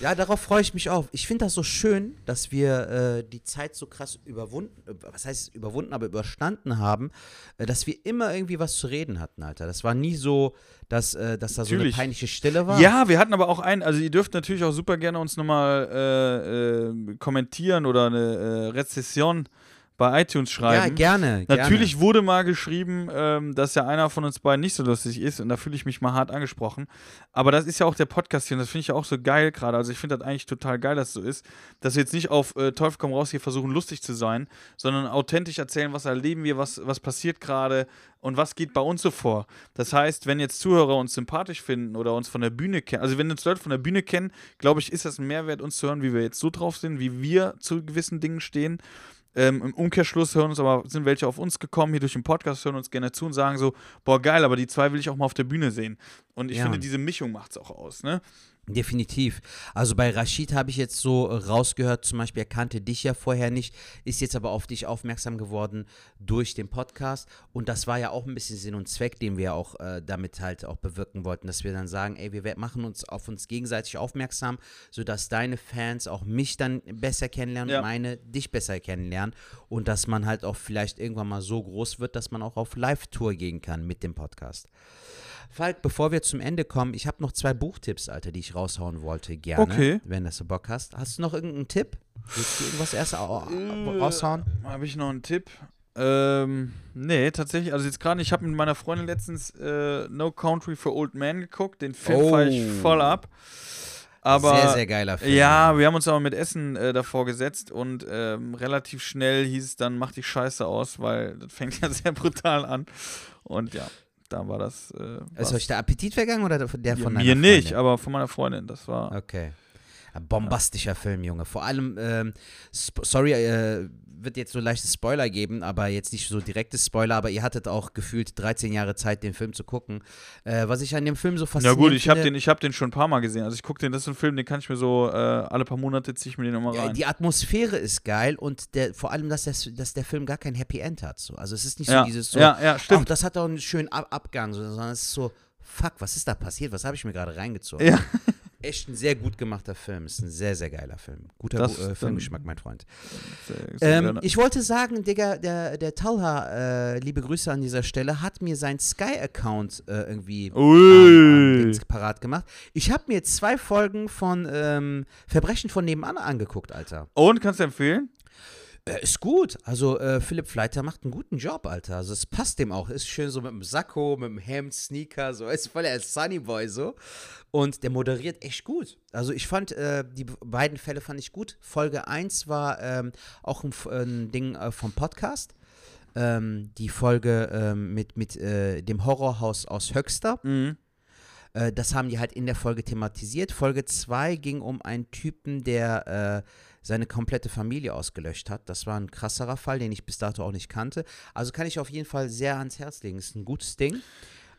Ja, darauf freue ich mich auch. Ich finde das so schön, dass wir äh, die Zeit so krass überwunden, äh, was heißt überwunden, aber überstanden haben, äh, dass wir immer irgendwie was zu reden hatten, Alter. Das war nie so, dass, äh, dass da so eine Natürlich. peinliche Stille war. Ja, wir hatten aber auch einen, also ihr dürft natürlich auch super gerne uns nochmal äh, kommentieren oder eine Rezession bei iTunes ja schreiben. gerne. Natürlich wurde mal geschrieben, ähm, dass ja einer von uns beiden nicht so lustig ist und da fühle ich mich mal hart angesprochen. Aber das ist ja auch der Podcast hier und das finde ich ja auch so geil gerade. Also ich finde das eigentlich total geil, dass es so ist, dass wir jetzt nicht auf äh, Teufel komm raus hier versuchen lustig zu sein, sondern authentisch erzählen, was erleben wir, was, was passiert gerade und was geht bei uns so vor. Das heißt, wenn jetzt Zuhörer uns sympathisch finden oder uns von der Bühne kennen, also wenn uns Leute von der Bühne kennen, glaube ich, ist das ein Mehrwert, uns zu hören, wie wir jetzt so drauf sind, wie wir zu gewissen Dingen stehen. Ähm, Im Umkehrschluss hören uns aber, sind welche auf uns gekommen, hier durch den Podcast, hören uns gerne zu und sagen so, boah, geil, aber die zwei will ich auch mal auf der Bühne sehen. Und ich Ja. finde, diese Mischung macht es auch aus, ne? Definitiv. Also bei Rashid habe ich jetzt so rausgehört, zum Beispiel, er kannte dich ja vorher nicht, ist jetzt aber auf dich aufmerksam geworden durch den Podcast. Und das war ja auch ein bisschen Sinn und Zweck, den wir auch äh, damit halt auch bewirken wollten, dass wir dann sagen, ey, wir machen uns auf uns gegenseitig aufmerksam, sodass deine Fans auch mich dann besser kennenlernen Ja. und meine dich besser kennenlernen. Und dass man halt auch vielleicht irgendwann mal so groß wird, dass man auch auf Live-Tour gehen kann mit dem Podcast. Falk, bevor wir zum Ende kommen, ich habe noch zwei Buchtipps, Alter, die ich raushauen wollte, gerne, Okay. wenn du so Bock hast. Hast du noch irgendeinen Tipp? Willst du irgendwas erst au- raushauen? Habe ich noch einen Tipp? Ähm, nee, tatsächlich. Also jetzt gerade, ich habe mit meiner Freundin letztens äh, No Country for Old Men geguckt. Den Film Oh. ich voll ab. Aber sehr, sehr geiler Film. Ja, wir haben uns aber mit Essen äh, davor gesetzt und ähm, relativ schnell hieß es dann, mach die Scheiße aus, weil das fängt ja sehr brutal an. Und ja, da war das. Äh, Ist euch der Appetit vergangen oder der von ja, von mir deiner nicht, Freundin? aber von meiner Freundin. Das war. Okay. Ein bombastischer Film, Junge. Vor allem, ähm, sorry, äh, wird jetzt so leichtes Spoiler geben, aber jetzt nicht so direktes Spoiler, aber ihr hattet auch gefühlt 13 Jahre Zeit, den Film zu gucken. Äh, was ich an dem Film so Ja faszinierend gut, ich habe finde, den, ich hab den schon ein paar Mal gesehen. Also ich gucke den, das ist ein Film, den kann ich mir so äh, alle paar Monate ziehe ich mir den nochmal Ja, rein. die Atmosphäre ist geil und der, vor allem, dass der, dass der Film gar kein Happy End hat. So. Also es ist nicht ja, so dieses so, ja, ja, ach, stimmt. das hat doch einen schönen Ab Abgang, so, sondern es ist so, fuck, was ist da passiert? Was habe ich mir gerade reingezogen? Ja. Echt ein sehr gut gemachter Film. Ist ein sehr, sehr geiler Film. Guter Das äh, Filmgeschmack, mein Freund. Sehr- sehr Ähm, ich wollte sagen, Digga, der, der Talha, äh, liebe Grüße an dieser Stelle, hat mir seinen Sky-Account äh, irgendwie Ui. Dings parat gemacht. Ich habe mir zwei Folgen von ähm, Verbrechen von nebenan angeguckt, Alter. Und kannst du empfehlen? Äh, ist gut. Also äh, Philipp Fleiter macht einen guten Job, Alter. Also es passt dem auch. Ist schön so mit dem Sakko, mit dem Hemd, Sneaker, so. Ist voll der Sunnyboy so. Und der moderiert echt gut. Also ich fand, äh, die beiden Fälle fand ich gut. Folge 1 war ähm, auch ein, F- ein Ding äh, vom Podcast. Ähm, die Folge ähm, mit, mit äh, dem Horrorhaus aus Höxter. Mhm. Äh, das haben die halt in der Folge thematisiert. Folge 2 ging um einen Typen, der äh, seine komplette Familie ausgelöscht hat. Das war ein krasserer Fall, den ich bis dato auch nicht kannte. Also kann ich auf jeden Fall sehr ans Herz legen. Ist ein gutes Ding.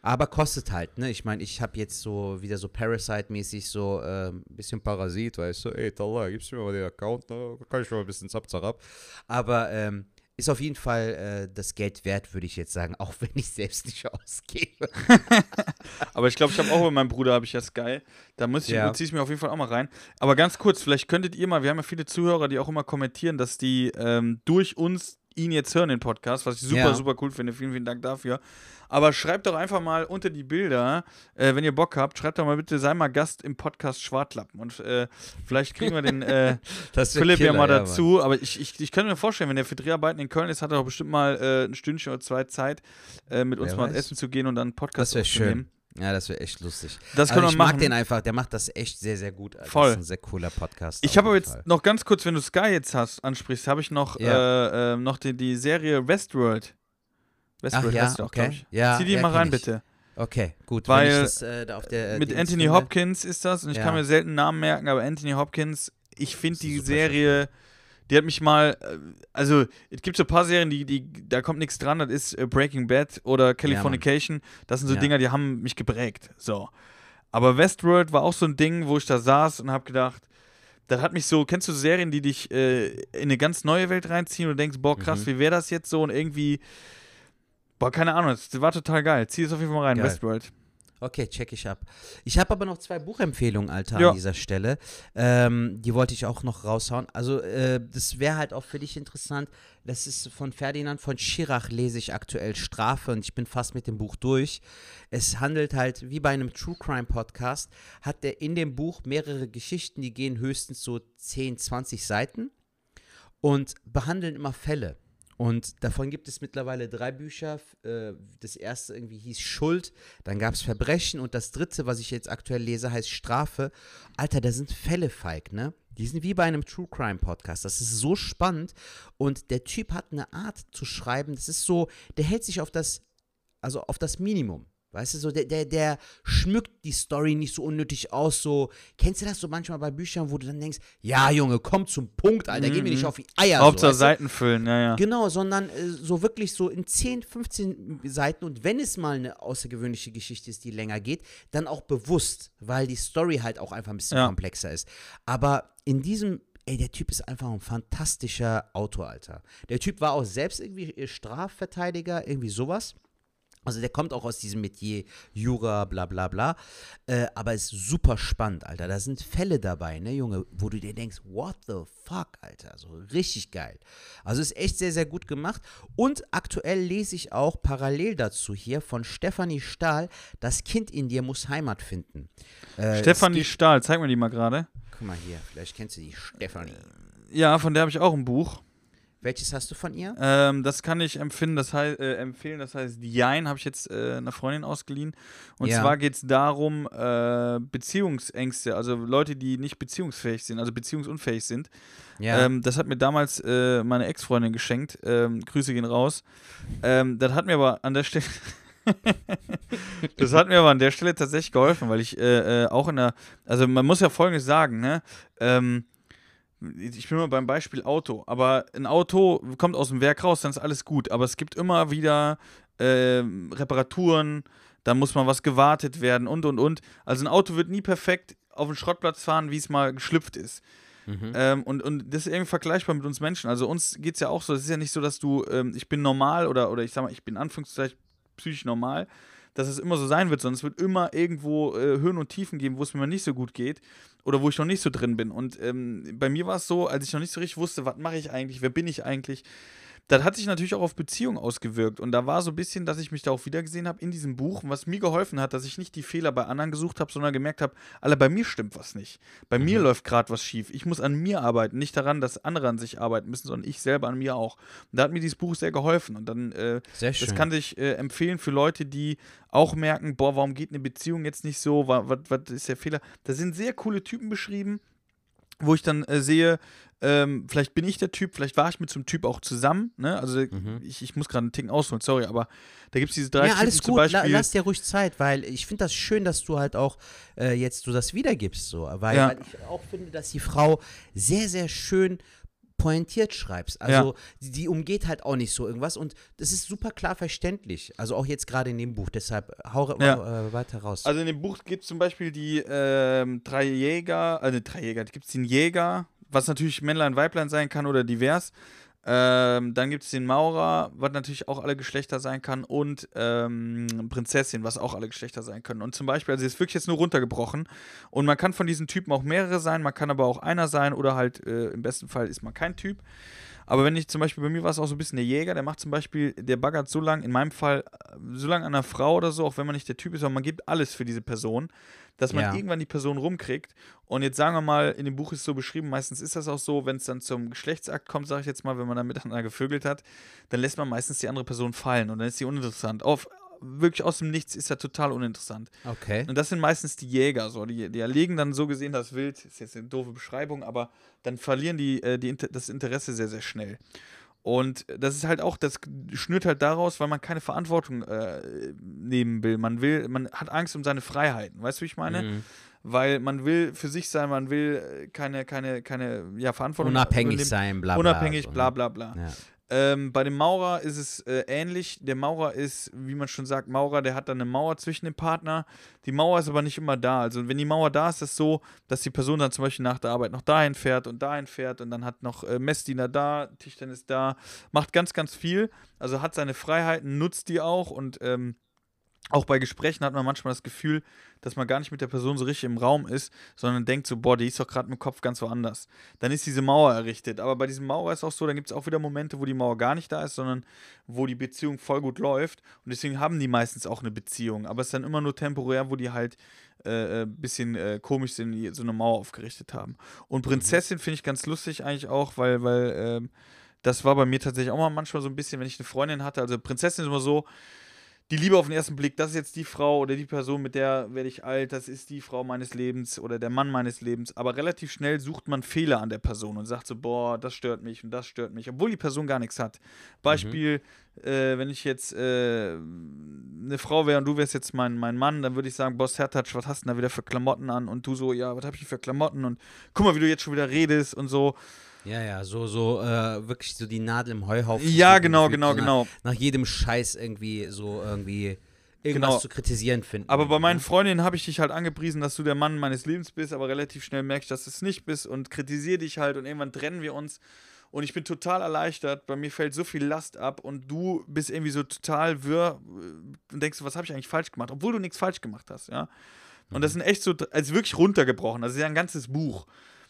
Aber kostet halt, ne? Ich meine, ich habe jetzt so wieder so Parasite-mäßig so äh, ein bisschen Parasit, weißt du, ey, Tallah, gibst du mir mal den Account, ne? Kann ich mal ein bisschen zap, zap. Aber ähm, ist auf jeden Fall äh, das Geld wert, würde ich jetzt sagen, auch wenn ich selbst nicht ausgebe. Aber ich glaube, ich habe auch bei meinem Bruder, habe ich ja Sky. Da muss ich, Ja. ziehe ich mir auf jeden Fall auch mal rein. Aber ganz kurz, vielleicht könntet ihr mal, wir haben ja viele Zuhörer, die auch immer kommentieren, dass die ähm, durch uns ihn jetzt hören, den Podcast, was ich super, Ja. super cool finde. Vielen, vielen Dank dafür. Aber schreibt doch einfach mal unter die Bilder, äh, wenn ihr Bock habt, schreibt doch mal bitte, sei mal Gast im Podcast Schwartlappen. Und äh, vielleicht kriegen wir den äh, Philipp ja Killer, mal Mann. dazu. Aber ich, ich, ich kann mir vorstellen, wenn der für Dreharbeiten in Köln ist, hat er doch bestimmt mal äh, ein Stündchen oder zwei Zeit, äh, mit uns Wer mal weiß. essen zu gehen und dann einen Podcast Das wäre aufzunehmen. schön. Ja, das wäre echt lustig. Das also können wir ich machen. mag den einfach, der macht das echt sehr, sehr gut. Alter. Voll. Das ist ein sehr cooler Podcast. Ich habe aber jetzt Fall. noch ganz kurz, wenn du Sky jetzt hast, ansprichst, habe ich noch, Ja. äh, äh, noch die, die Serie Westworld. Westworld Ach ja, heißt auch, okay. glaube ich. Ja, Zieh die ja, mal rein, ich. bitte. Okay, gut. Weil das, äh, der, äh, Mit Anthony. Hopkins ist das und ich kann mir selten Namen merken, aber Anthony Hopkins, ich finde die Serie, die hat mich mal, äh, also es gibt so ein paar Serien, die, die da kommt nichts dran, das ist äh, Breaking Bad oder Californication, das sind so Ja. Dinger, die haben mich geprägt, so. Aber Westworld war auch so ein Ding, wo ich da saß und habe gedacht, das hat mich so, kennst du Serien, die dich äh, in eine ganz neue Welt reinziehen und du denkst, boah, krass, Mhm. wie wäre das jetzt so und irgendwie, boah, keine Ahnung, das war total geil. Zieh es auf jeden Fall mal rein, Geil. Westworld. Okay, check ich ab. Ich habe aber noch zwei Buchempfehlungen, Alter, Ja. an dieser Stelle. Ähm, die wollte ich auch noch raushauen. Also, äh, das wäre halt auch für dich interessant. Das ist von Ferdinand von Schirach, lese ich aktuell Strafe und ich bin fast mit dem Buch durch. Es handelt halt, wie bei einem True Crime Podcast, hat er in dem Buch mehrere Geschichten, die gehen höchstens so 10, 20 Seiten und behandeln immer Fälle. Und davon gibt es mittlerweile drei Bücher. Äh, Das erste irgendwie hieß Schuld, dann gab es Verbrechen und das dritte, was ich jetzt aktuell lese, heißt Strafe. Alter, da sind Fälle feig, ne? Die sind wie bei einem True Crime Podcast. Das ist so spannend und der Typ hat eine Art zu schreiben, das ist so, der hält sich auf das, also auf das Minimum. Weißt du, so der, der, der schmückt die Story nicht so unnötig aus. So, kennst du das so manchmal bei Büchern, wo du dann denkst, ja, Junge, komm zum Punkt, Alter, geh mir nicht auf die Eier. Hauptsache so, du? Seiten füllen, ja, ja. Genau, sondern äh, so wirklich so in 10, 15 Seiten und wenn es mal eine außergewöhnliche Geschichte ist, die länger geht, dann auch bewusst, weil die Story halt auch einfach ein bisschen Ja. komplexer ist. Aber in diesem, ey, der Typ ist einfach ein fantastischer Autor, Alter. Der Typ war auch selbst irgendwie äh, Strafverteidiger, irgendwie sowas. Also der kommt auch aus diesem Metier Jura, bla bla bla. Äh, aber ist super spannend, Alter. Da sind Fälle dabei, ne, Junge, wo du dir denkst, what the fuck, Alter. So richtig geil. Also ist echt sehr, sehr gut gemacht. Und aktuell lese ich auch parallel dazu hier von Stefanie Stahl, Das Kind in dir muss Heimat finden. Äh, Stefanie Stahl, zeig mir die mal gerade. Guck mal hier, vielleicht kennst du die Stefanie. Ja, von der habe ich auch ein Buch. Welches hast du von ihr? Ähm, das kann ich empfinden, das heißt, äh, empfehlen. Das heißt, Jein habe ich jetzt äh, einer Freundin ausgeliehen. Und Ja. zwar geht es darum, äh, Beziehungsängste, also Leute, die nicht beziehungsfähig sind, also beziehungsunfähig sind. Ja. Ähm, das hat mir damals äh, meine Ex-Freundin geschenkt. Ähm, Grüße gehen raus. Ähm, das hat mir aber an der Stelle. das hat mir aber an der Stelle tatsächlich geholfen, weil ich äh, äh, auch in der. Also, man muss ja Folgendes sagen, ne? Ähm, ich bin mal beim Beispiel Auto, aber ein Auto kommt aus dem Werk raus, dann ist alles gut. Aber es gibt immer wieder ähm, Reparaturen, dann muss mal was gewartet werden und und und. Also ein Auto wird nie perfekt auf den Schrottplatz fahren, wie es mal geschlüpft ist. mhm. Ähm, und, und das ist irgendwie vergleichbar mit uns Menschen. Also uns geht es ja auch so, es ist ja nicht so, dass du, ähm, ich bin normal oder, oder ich sag mal, ich bin in Anführungszeichen psychisch normal, dass es immer so sein wird, sondern es wird immer irgendwo äh, Höhen und Tiefen geben, wo es mir nicht so gut geht oder wo ich noch nicht so drin bin. Und ähm, bei mir war es so, als ich noch nicht so richtig wusste, was mache ich eigentlich, wer bin ich eigentlich, das hat sich natürlich auch auf Beziehungen ausgewirkt. Und da war so ein bisschen, dass ich mich da auch wiedergesehen habe in diesem Buch, was mir geholfen hat, dass ich nicht die Fehler bei anderen gesucht habe, sondern gemerkt habe, alle bei mir stimmt was nicht. Bei mir läuft gerade was schief. Ich muss an mir arbeiten, nicht daran, dass andere an sich arbeiten müssen, sondern ich selber an mir auch. Und da hat mir dieses Buch sehr geholfen. Und dann, äh, Sehr schön. das kann ich äh, empfehlen für Leute, die auch merken, boah, warum geht eine Beziehung jetzt nicht so? Was, was, was ist der Fehler? Da sind sehr coole Typen beschrieben, wo ich dann äh, sehe, ähm, vielleicht bin ich der Typ, vielleicht war ich mit so einem Typ auch zusammen, ne? Also Mhm. ich, ich muss gerade einen Ticken ausholen, sorry, aber da gibt es diese drei ja, alles Typen zum gut. Beispiel. lass dir ruhig Zeit, weil ich finde das schön, dass du halt auch äh, jetzt so das wiedergibst, so, weil, Ja. weil ich auch finde, dass die Frau sehr, sehr schön pointiert schreibst. Also die, die umgeht halt auch nicht so irgendwas und das ist super klar verständlich. Also auch jetzt gerade in dem Buch. Deshalb hau Ja. äh, weiter raus. Also in dem Buch gibt es zum Beispiel die ähm, drei Jäger, also drei Jäger, da gibt es den Jäger, was natürlich Männlein, Weiblein sein kann oder divers. Ähm, dann gibt es den Maurer, was natürlich auch alle Geschlechter sein kann, und ähm, Prinzessin, was auch alle Geschlechter sein können. Und zum Beispiel, also ist wirklich jetzt nur runtergebrochen. Und man kann von diesen Typen auch mehrere sein, man kann aber auch einer sein oder halt äh, im besten Fall ist man kein Typ. Aber wenn ich zum Beispiel, bei mir war es auch so ein bisschen der Jäger, der macht zum Beispiel, der baggert so lang, in meinem Fall, äh, so lange an einer Frau oder so, auch wenn man nicht der Typ ist, aber man gibt alles für diese Person, dass man Ja. irgendwann die Person rumkriegt. Und jetzt sagen wir mal, in dem Buch ist es so beschrieben, meistens ist das auch so, wenn es dann zum Geschlechtsakt kommt, sage ich jetzt mal, wenn man dann miteinander gevögelt hat, dann lässt man meistens die andere Person fallen und dann ist sie uninteressant. Auf, wirklich aus dem Nichts ist er total uninteressant. okay. Und das sind meistens die Jäger, so. Die, die erlegen dann so gesehen das Wild, ist jetzt eine doofe Beschreibung, aber dann verlieren die, äh, die das Interesse sehr, sehr schnell. Und das ist halt auch, das schnürt halt daraus, weil man keine Verantwortung äh, nehmen will. Man will, man hat Angst um seine Freiheiten. Weißt du, wie ich meine? Mhm. Weil man will für sich sein, man will keine, keine, keine ja, Verantwortung Unabhängig übernehmen. sein, bla bla. Unabhängig, so, ne? bla bla bla. Ja. Ähm, bei dem Maurer ist es äh, ähnlich. Der Maurer ist, wie man schon sagt, Maurer, der hat dann eine Mauer zwischen dem Partner. Die Mauer ist aber nicht immer da. Also wenn die Mauer da ist, ist es so, dass die Person dann zum Beispiel nach der Arbeit noch dahin fährt und dahin fährt und dann hat noch äh, Messdiener da, Tischtennis da, macht ganz, ganz viel. Also hat seine Freiheiten, nutzt die auch und ähm, auch bei Gesprächen hat man manchmal das Gefühl, dass man gar nicht mit der Person so richtig im Raum ist, sondern denkt so, boah, die ist doch gerade im Kopf ganz woanders. Dann ist diese Mauer errichtet. Aber bei diesem Mauer ist auch so, dann gibt es auch wieder Momente, wo die Mauer gar nicht da ist, sondern wo die Beziehung voll gut läuft. Und deswegen haben die meistens auch eine Beziehung. Aber es ist dann immer nur temporär, wo die halt ein äh, bisschen äh, komisch sind, so eine Mauer aufgerichtet haben. Und Prinzessin finde ich ganz lustig eigentlich auch, weil, weil ähm, das war bei mir tatsächlich auch mal manchmal so ein bisschen, wenn ich eine Freundin hatte. Also Prinzessin ist immer so, die Liebe auf den ersten Blick, das ist jetzt die Frau oder die Person, mit der werde ich alt, das ist die Frau meines Lebens oder der Mann meines Lebens. Aber relativ schnell sucht man Fehler an der Person und sagt so, boah, das stört mich und das stört mich, obwohl die Person gar nichts hat. Beispiel, äh, wenn ich jetzt äh, eine Frau wäre und du wärst jetzt mein, mein Mann, dann würde ich sagen, Boss Hertatsch, was hast du denn da wieder für Klamotten an? Und du so, ja, was habe ich für Klamotten? Und guck mal, wie du jetzt schon wieder redest und so. Ja, ja, so, so, äh, wirklich so die Nadel im Heuhaufen. Ja, genau, genau, so nach, genau. Nach jedem Scheiß irgendwie so irgendwie irgendwas Genau. zu kritisieren finden. Aber bei meinen ne? Freundinnen habe ich dich halt angepriesen, dass du der Mann meines Lebens bist, aber relativ schnell merke ich, dass du es nicht bist und kritisiere dich halt und irgendwann trennen wir uns. Und ich bin total erleichtert, bei mir fällt so viel Last ab und du bist irgendwie so total wirr äh, und denkst, was habe ich eigentlich falsch gemacht, obwohl du nichts falsch gemacht hast, ja. Und das sind echt so, also wirklich runtergebrochen, das ist ja ein ganzes Buch.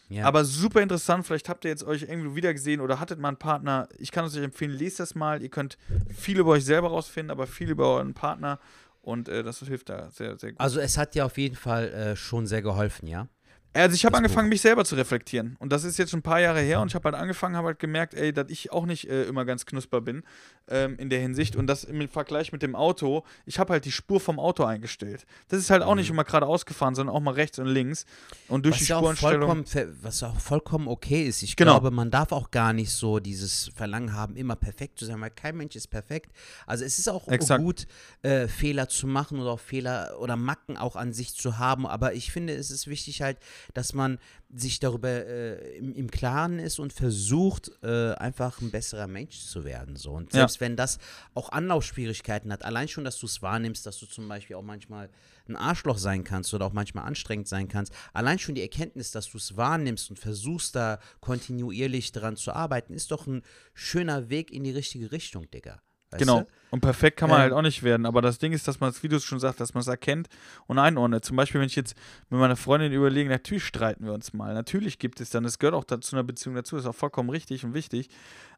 Ja. Aber super interessant, vielleicht habt ihr jetzt euch irgendwo wieder gesehen oder hattet mal einen Partner. Ich kann es euch empfehlen, lest das mal. Ihr könnt viel über euch selber rausfinden, aber viel über euren Partner. Und äh, das hilft da sehr, sehr gut. Also es hat dir auf jeden Fall äh, schon sehr geholfen, ja? Also ich habe angefangen, mich selber zu reflektieren. Und das ist jetzt schon ein paar Jahre her und ich habe halt angefangen, habe halt gemerkt, ey, dass ich auch nicht äh, immer ganz knusper bin ähm, in der Hinsicht. Und das im Vergleich mit dem Auto, ich habe halt die Spur vom Auto eingestellt. Das ist halt auch nicht immer geradeaus gefahren, sondern auch mal rechts und links. Und durch was die Spurenstellung. was auch vollkommen okay ist. Ich Genau. glaube, man darf auch gar nicht so dieses Verlangen haben, immer perfekt zu sein, weil kein Mensch ist perfekt. Also es ist auch Exakt. gut, äh, Fehler zu machen oder auch Fehler oder Macken auch an sich zu haben. Aber ich finde, es ist wichtig halt, dass man sich darüber äh, im, im Klaren ist und versucht, äh, einfach ein besserer Mensch zu werden. So. Und Ja. selbst wenn das auch Anlaufschwierigkeiten hat, allein schon, dass du es wahrnimmst, dass du zum Beispiel auch manchmal ein Arschloch sein kannst oder auch manchmal anstrengend sein kannst, allein schon die Erkenntnis, dass du es wahrnimmst und versuchst da kontinuierlich dran zu arbeiten, ist doch ein schöner Weg in die richtige Richtung, Digga. Weißt Genau. Du? Und perfekt kann man Ähm, halt auch nicht werden. Aber das Ding ist, dass man wie du es schon sagst, dass man es erkennt und einordnet. Zum Beispiel, wenn ich jetzt mit meiner Freundin überlege, natürlich streiten wir uns mal. Natürlich gibt es dann, das gehört auch da, zu einer Beziehung dazu, ist auch vollkommen richtig und wichtig.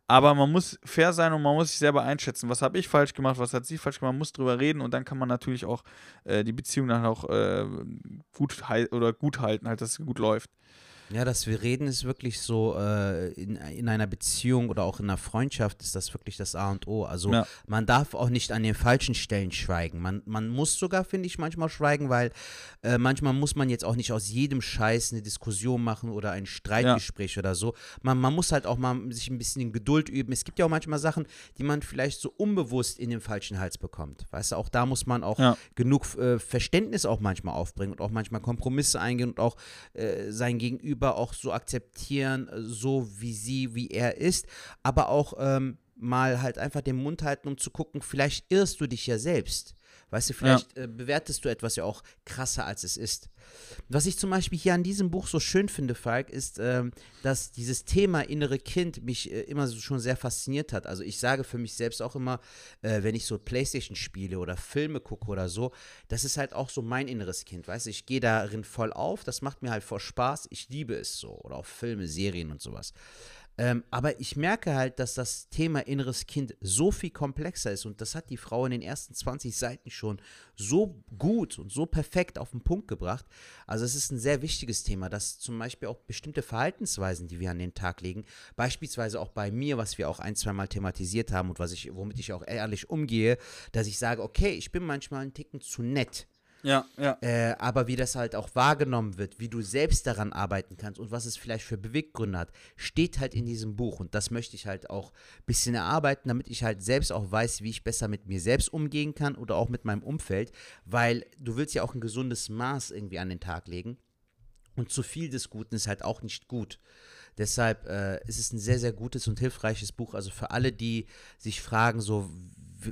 Aber man muss fair sein und man muss sich selber einschätzen. Was habe ich falsch gemacht, was hat sie falsch gemacht, man muss drüber reden und dann kann man natürlich auch äh, die Beziehung dann auch äh, gut oder gut halten, halt, dass es gut läuft. Ja, dass wir reden ist wirklich so, äh, in, in einer Beziehung oder auch in einer Freundschaft ist das wirklich das A und O. Also Ja. man darf auch nicht an den falschen Stellen schweigen. Man, man muss sogar, finde ich, manchmal schweigen, weil äh, manchmal muss man jetzt auch nicht aus jedem Scheiß eine Diskussion machen oder ein Streitgespräch oder so. Man, man muss halt auch mal sich ein bisschen in Geduld üben. Es gibt ja auch manchmal Sachen, die man vielleicht so unbewusst in den falschen Hals bekommt. Weißt du, auch da muss man auch Ja. genug äh, Verständnis auch manchmal aufbringen und auch manchmal Kompromisse eingehen und auch äh, sein Gegenüber auch so akzeptieren, äh, so wie sie, wie er ist, aber auch ähm, mal halt einfach den Mund halten, um zu gucken, vielleicht irrst du dich ja selbst. Weißt du, vielleicht äh, bewertest du etwas ja auch krasser, als es ist. Was ich zum Beispiel hier an diesem Buch so schön finde, Falk, ist, ähm, dass dieses Thema innere Kind mich äh, immer so schon sehr fasziniert hat. Also ich sage für mich selbst auch immer, äh, wenn ich so Playstation spiele oder Filme gucke oder so, das ist halt auch so mein inneres Kind, weißt du, ich gehe darin voll auf, das macht mir halt voll Spaß, ich liebe es so. Oder auch Filme, Serien und sowas. Ähm, aber ich merke halt, dass das Thema inneres Kind so viel komplexer ist und das hat die Frau in den ersten 20 Seiten schon so gut und so perfekt auf den Punkt gebracht. Also es ist ein sehr wichtiges Thema, dass zum Beispiel auch bestimmte Verhaltensweisen, die wir an den Tag legen, beispielsweise auch bei mir, was wir auch ein, zweimal thematisiert haben und was ich, womit ich auch ehrlich umgehe, dass ich sage, okay, ich bin manchmal einen Ticken zu nett. Ja, ja. Äh, aber wie das halt auch wahrgenommen wird, wie du selbst daran arbeiten kannst und was es vielleicht für Beweggründe hat, steht halt in diesem Buch. Und das möchte ich halt auch ein bisschen erarbeiten, damit ich halt selbst auch weiß, wie ich besser mit mir selbst umgehen kann oder auch mit meinem Umfeld, weil du willst ja auch ein gesundes Maß irgendwie an den Tag legen. Und zu viel des Guten ist halt auch nicht gut. Deshalb äh, ist es ein sehr, sehr gutes und hilfreiches Buch. Also für alle, die sich fragen, so,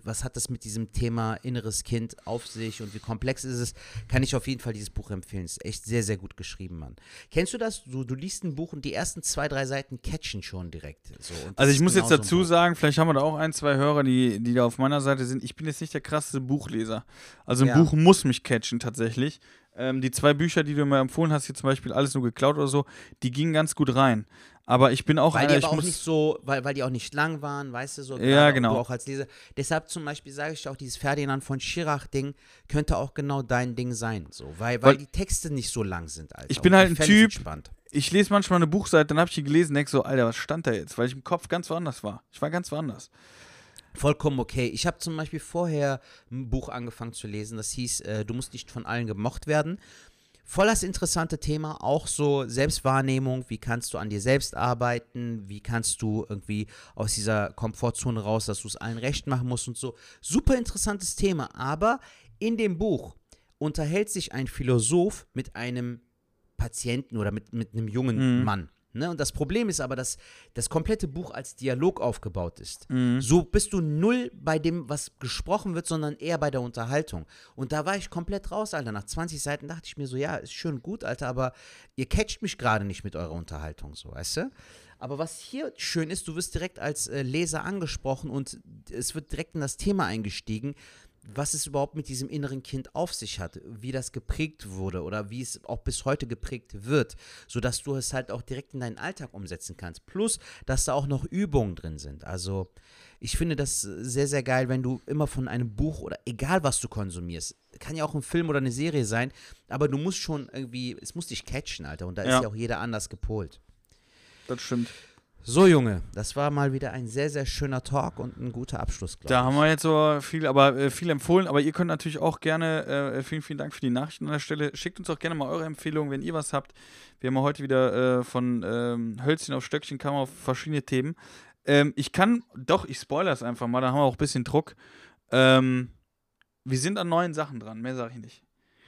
was hat das mit diesem Thema inneres Kind auf sich und wie komplex ist es, kann ich auf jeden Fall dieses Buch empfehlen. Es ist echt sehr, sehr gut geschrieben, Mann. Kennst du das? Du, du liest ein Buch und die ersten zwei, drei Seiten catchen schon direkt. So, Also ich muss genau jetzt so dazu Buch. sagen, vielleicht haben wir da auch ein, zwei Hörer, die, die da auf meiner Seite sind. Ich bin jetzt nicht der krasseste Buchleser. Also ein Ja. Buch muss mich catchen tatsächlich. Ähm, die zwei Bücher, die du mir empfohlen hast, hier zum Beispiel alles nur geklaut oder so, die gingen ganz gut rein. Aber ich bin auch Weil einer, die ich aber auch nicht so, weil, weil die auch nicht lang waren, weißt du, so. Ja, genau. Du auch als Leser. Deshalb zum Beispiel sage ich auch, dieses Ferdinand von Schirach-Ding könnte auch genau dein Ding sein, so. Weil, weil, Weil- die Texte nicht so lang sind, Alter. Ich bin halt ein Typ, ich lese manchmal eine Buchseite, dann habe ich die gelesen, denk so, Alter, was stand da jetzt? Weil ich im Kopf ganz woanders war. Ich war ganz woanders. Vollkommen okay. Ich habe zum Beispiel vorher ein Buch angefangen zu lesen, das hieß äh, Du musst nicht von allen gemocht werden. Voll das interessante Thema, auch so Selbstwahrnehmung, wie kannst du an dir selbst arbeiten, wie kannst du irgendwie aus dieser Komfortzone raus, dass du es allen recht machen musst und so. Super interessantes Thema, aber in dem Buch unterhält sich ein Philosoph mit einem Patienten oder mit, mit einem jungen Mhm. Mann. Ne? Und das Problem ist aber, dass das komplette Buch als Dialog aufgebaut ist. Mhm. So bist du null bei dem, was gesprochen wird, sondern eher bei der Unterhaltung. Und da war ich komplett raus, Alter. Nach 20 Seiten dachte ich mir so, ja, ist schön gut, Alter, aber ihr catcht mich gerade nicht mit eurer Unterhaltung, so, weißt du? Aber was hier schön ist, du wirst direkt als äh, Leser angesprochen und es wird direkt in das Thema eingestiegen, was es überhaupt mit diesem inneren Kind auf sich hat, wie das geprägt wurde oder wie es auch bis heute geprägt wird, sodass du es halt auch direkt in deinen Alltag umsetzen kannst. Plus, dass da auch noch Übungen drin sind. Also ich finde das sehr, sehr geil, wenn du immer von einem Buch oder egal was du konsumierst, kann ja auch ein Film oder eine Serie sein, aber du musst schon irgendwie, es muss dich catchen, Alter. Und da Ja. ist ja auch jeder anders gepolt. Das stimmt. So, Junge, das war mal wieder ein sehr, sehr schöner Talk und ein guter Abschluss, glaube Da ich. haben wir jetzt so viel, aber äh, viel empfohlen. Aber ihr könnt natürlich auch gerne, äh, vielen, vielen Dank für die Nachrichten an der Stelle. Schickt uns auch gerne mal eure Empfehlungen, wenn ihr was habt. Wir haben ja heute wieder äh, von ähm, Hölzchen auf Stöckchen kam auf verschiedene Themen. Ähm, ich kann, doch, ich spoilere es einfach mal, da haben wir auch ein bisschen Druck. Ähm, wir sind an neuen Sachen dran, mehr sage ich nicht.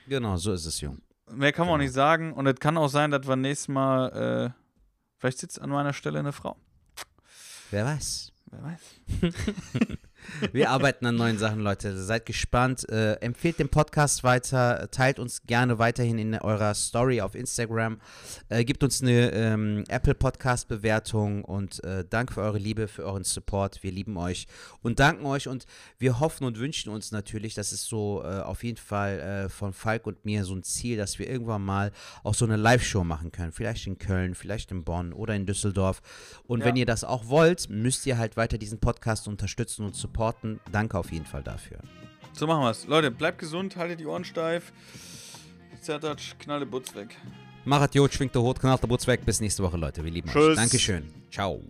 Genau, so ist es, Jung. Mehr kann man auch Genau. nicht sagen. Und es kann auch sein, dass wir nächstes Mal, äh, vielleicht sitzt an meiner Stelle eine Frau. Wer weiß. Wer weiß. Wir arbeiten an neuen Sachen, Leute. Seid gespannt. Äh, empfehlt den Podcast weiter. Teilt uns gerne weiterhin in eurer Story auf Instagram. Äh, gebt uns eine ähm, Apple Podcast Bewertung und äh, danke für eure Liebe, für euren Support. Wir lieben euch und danken euch und wir hoffen und wünschen uns natürlich, das ist so äh, auf jeden Fall äh, von Falk und mir so ein Ziel, dass wir irgendwann mal auch so eine Live-Show machen können. Vielleicht in Köln, vielleicht in Bonn oder in Düsseldorf. Und Ja. wenn ihr das auch wollt, müsst ihr halt weiter diesen Podcast unterstützen und supporten. Danke auf jeden Fall dafür. So machen wir es. Leute, bleibt gesund, haltet die Ohren steif. Zertatsch, knalle Butz weg. Machat Jod, schwingt der Hut, knallt der Butz weg. Bis nächste Woche, Leute. Wir lieben Tschüss. euch. Dankeschön. Ciao.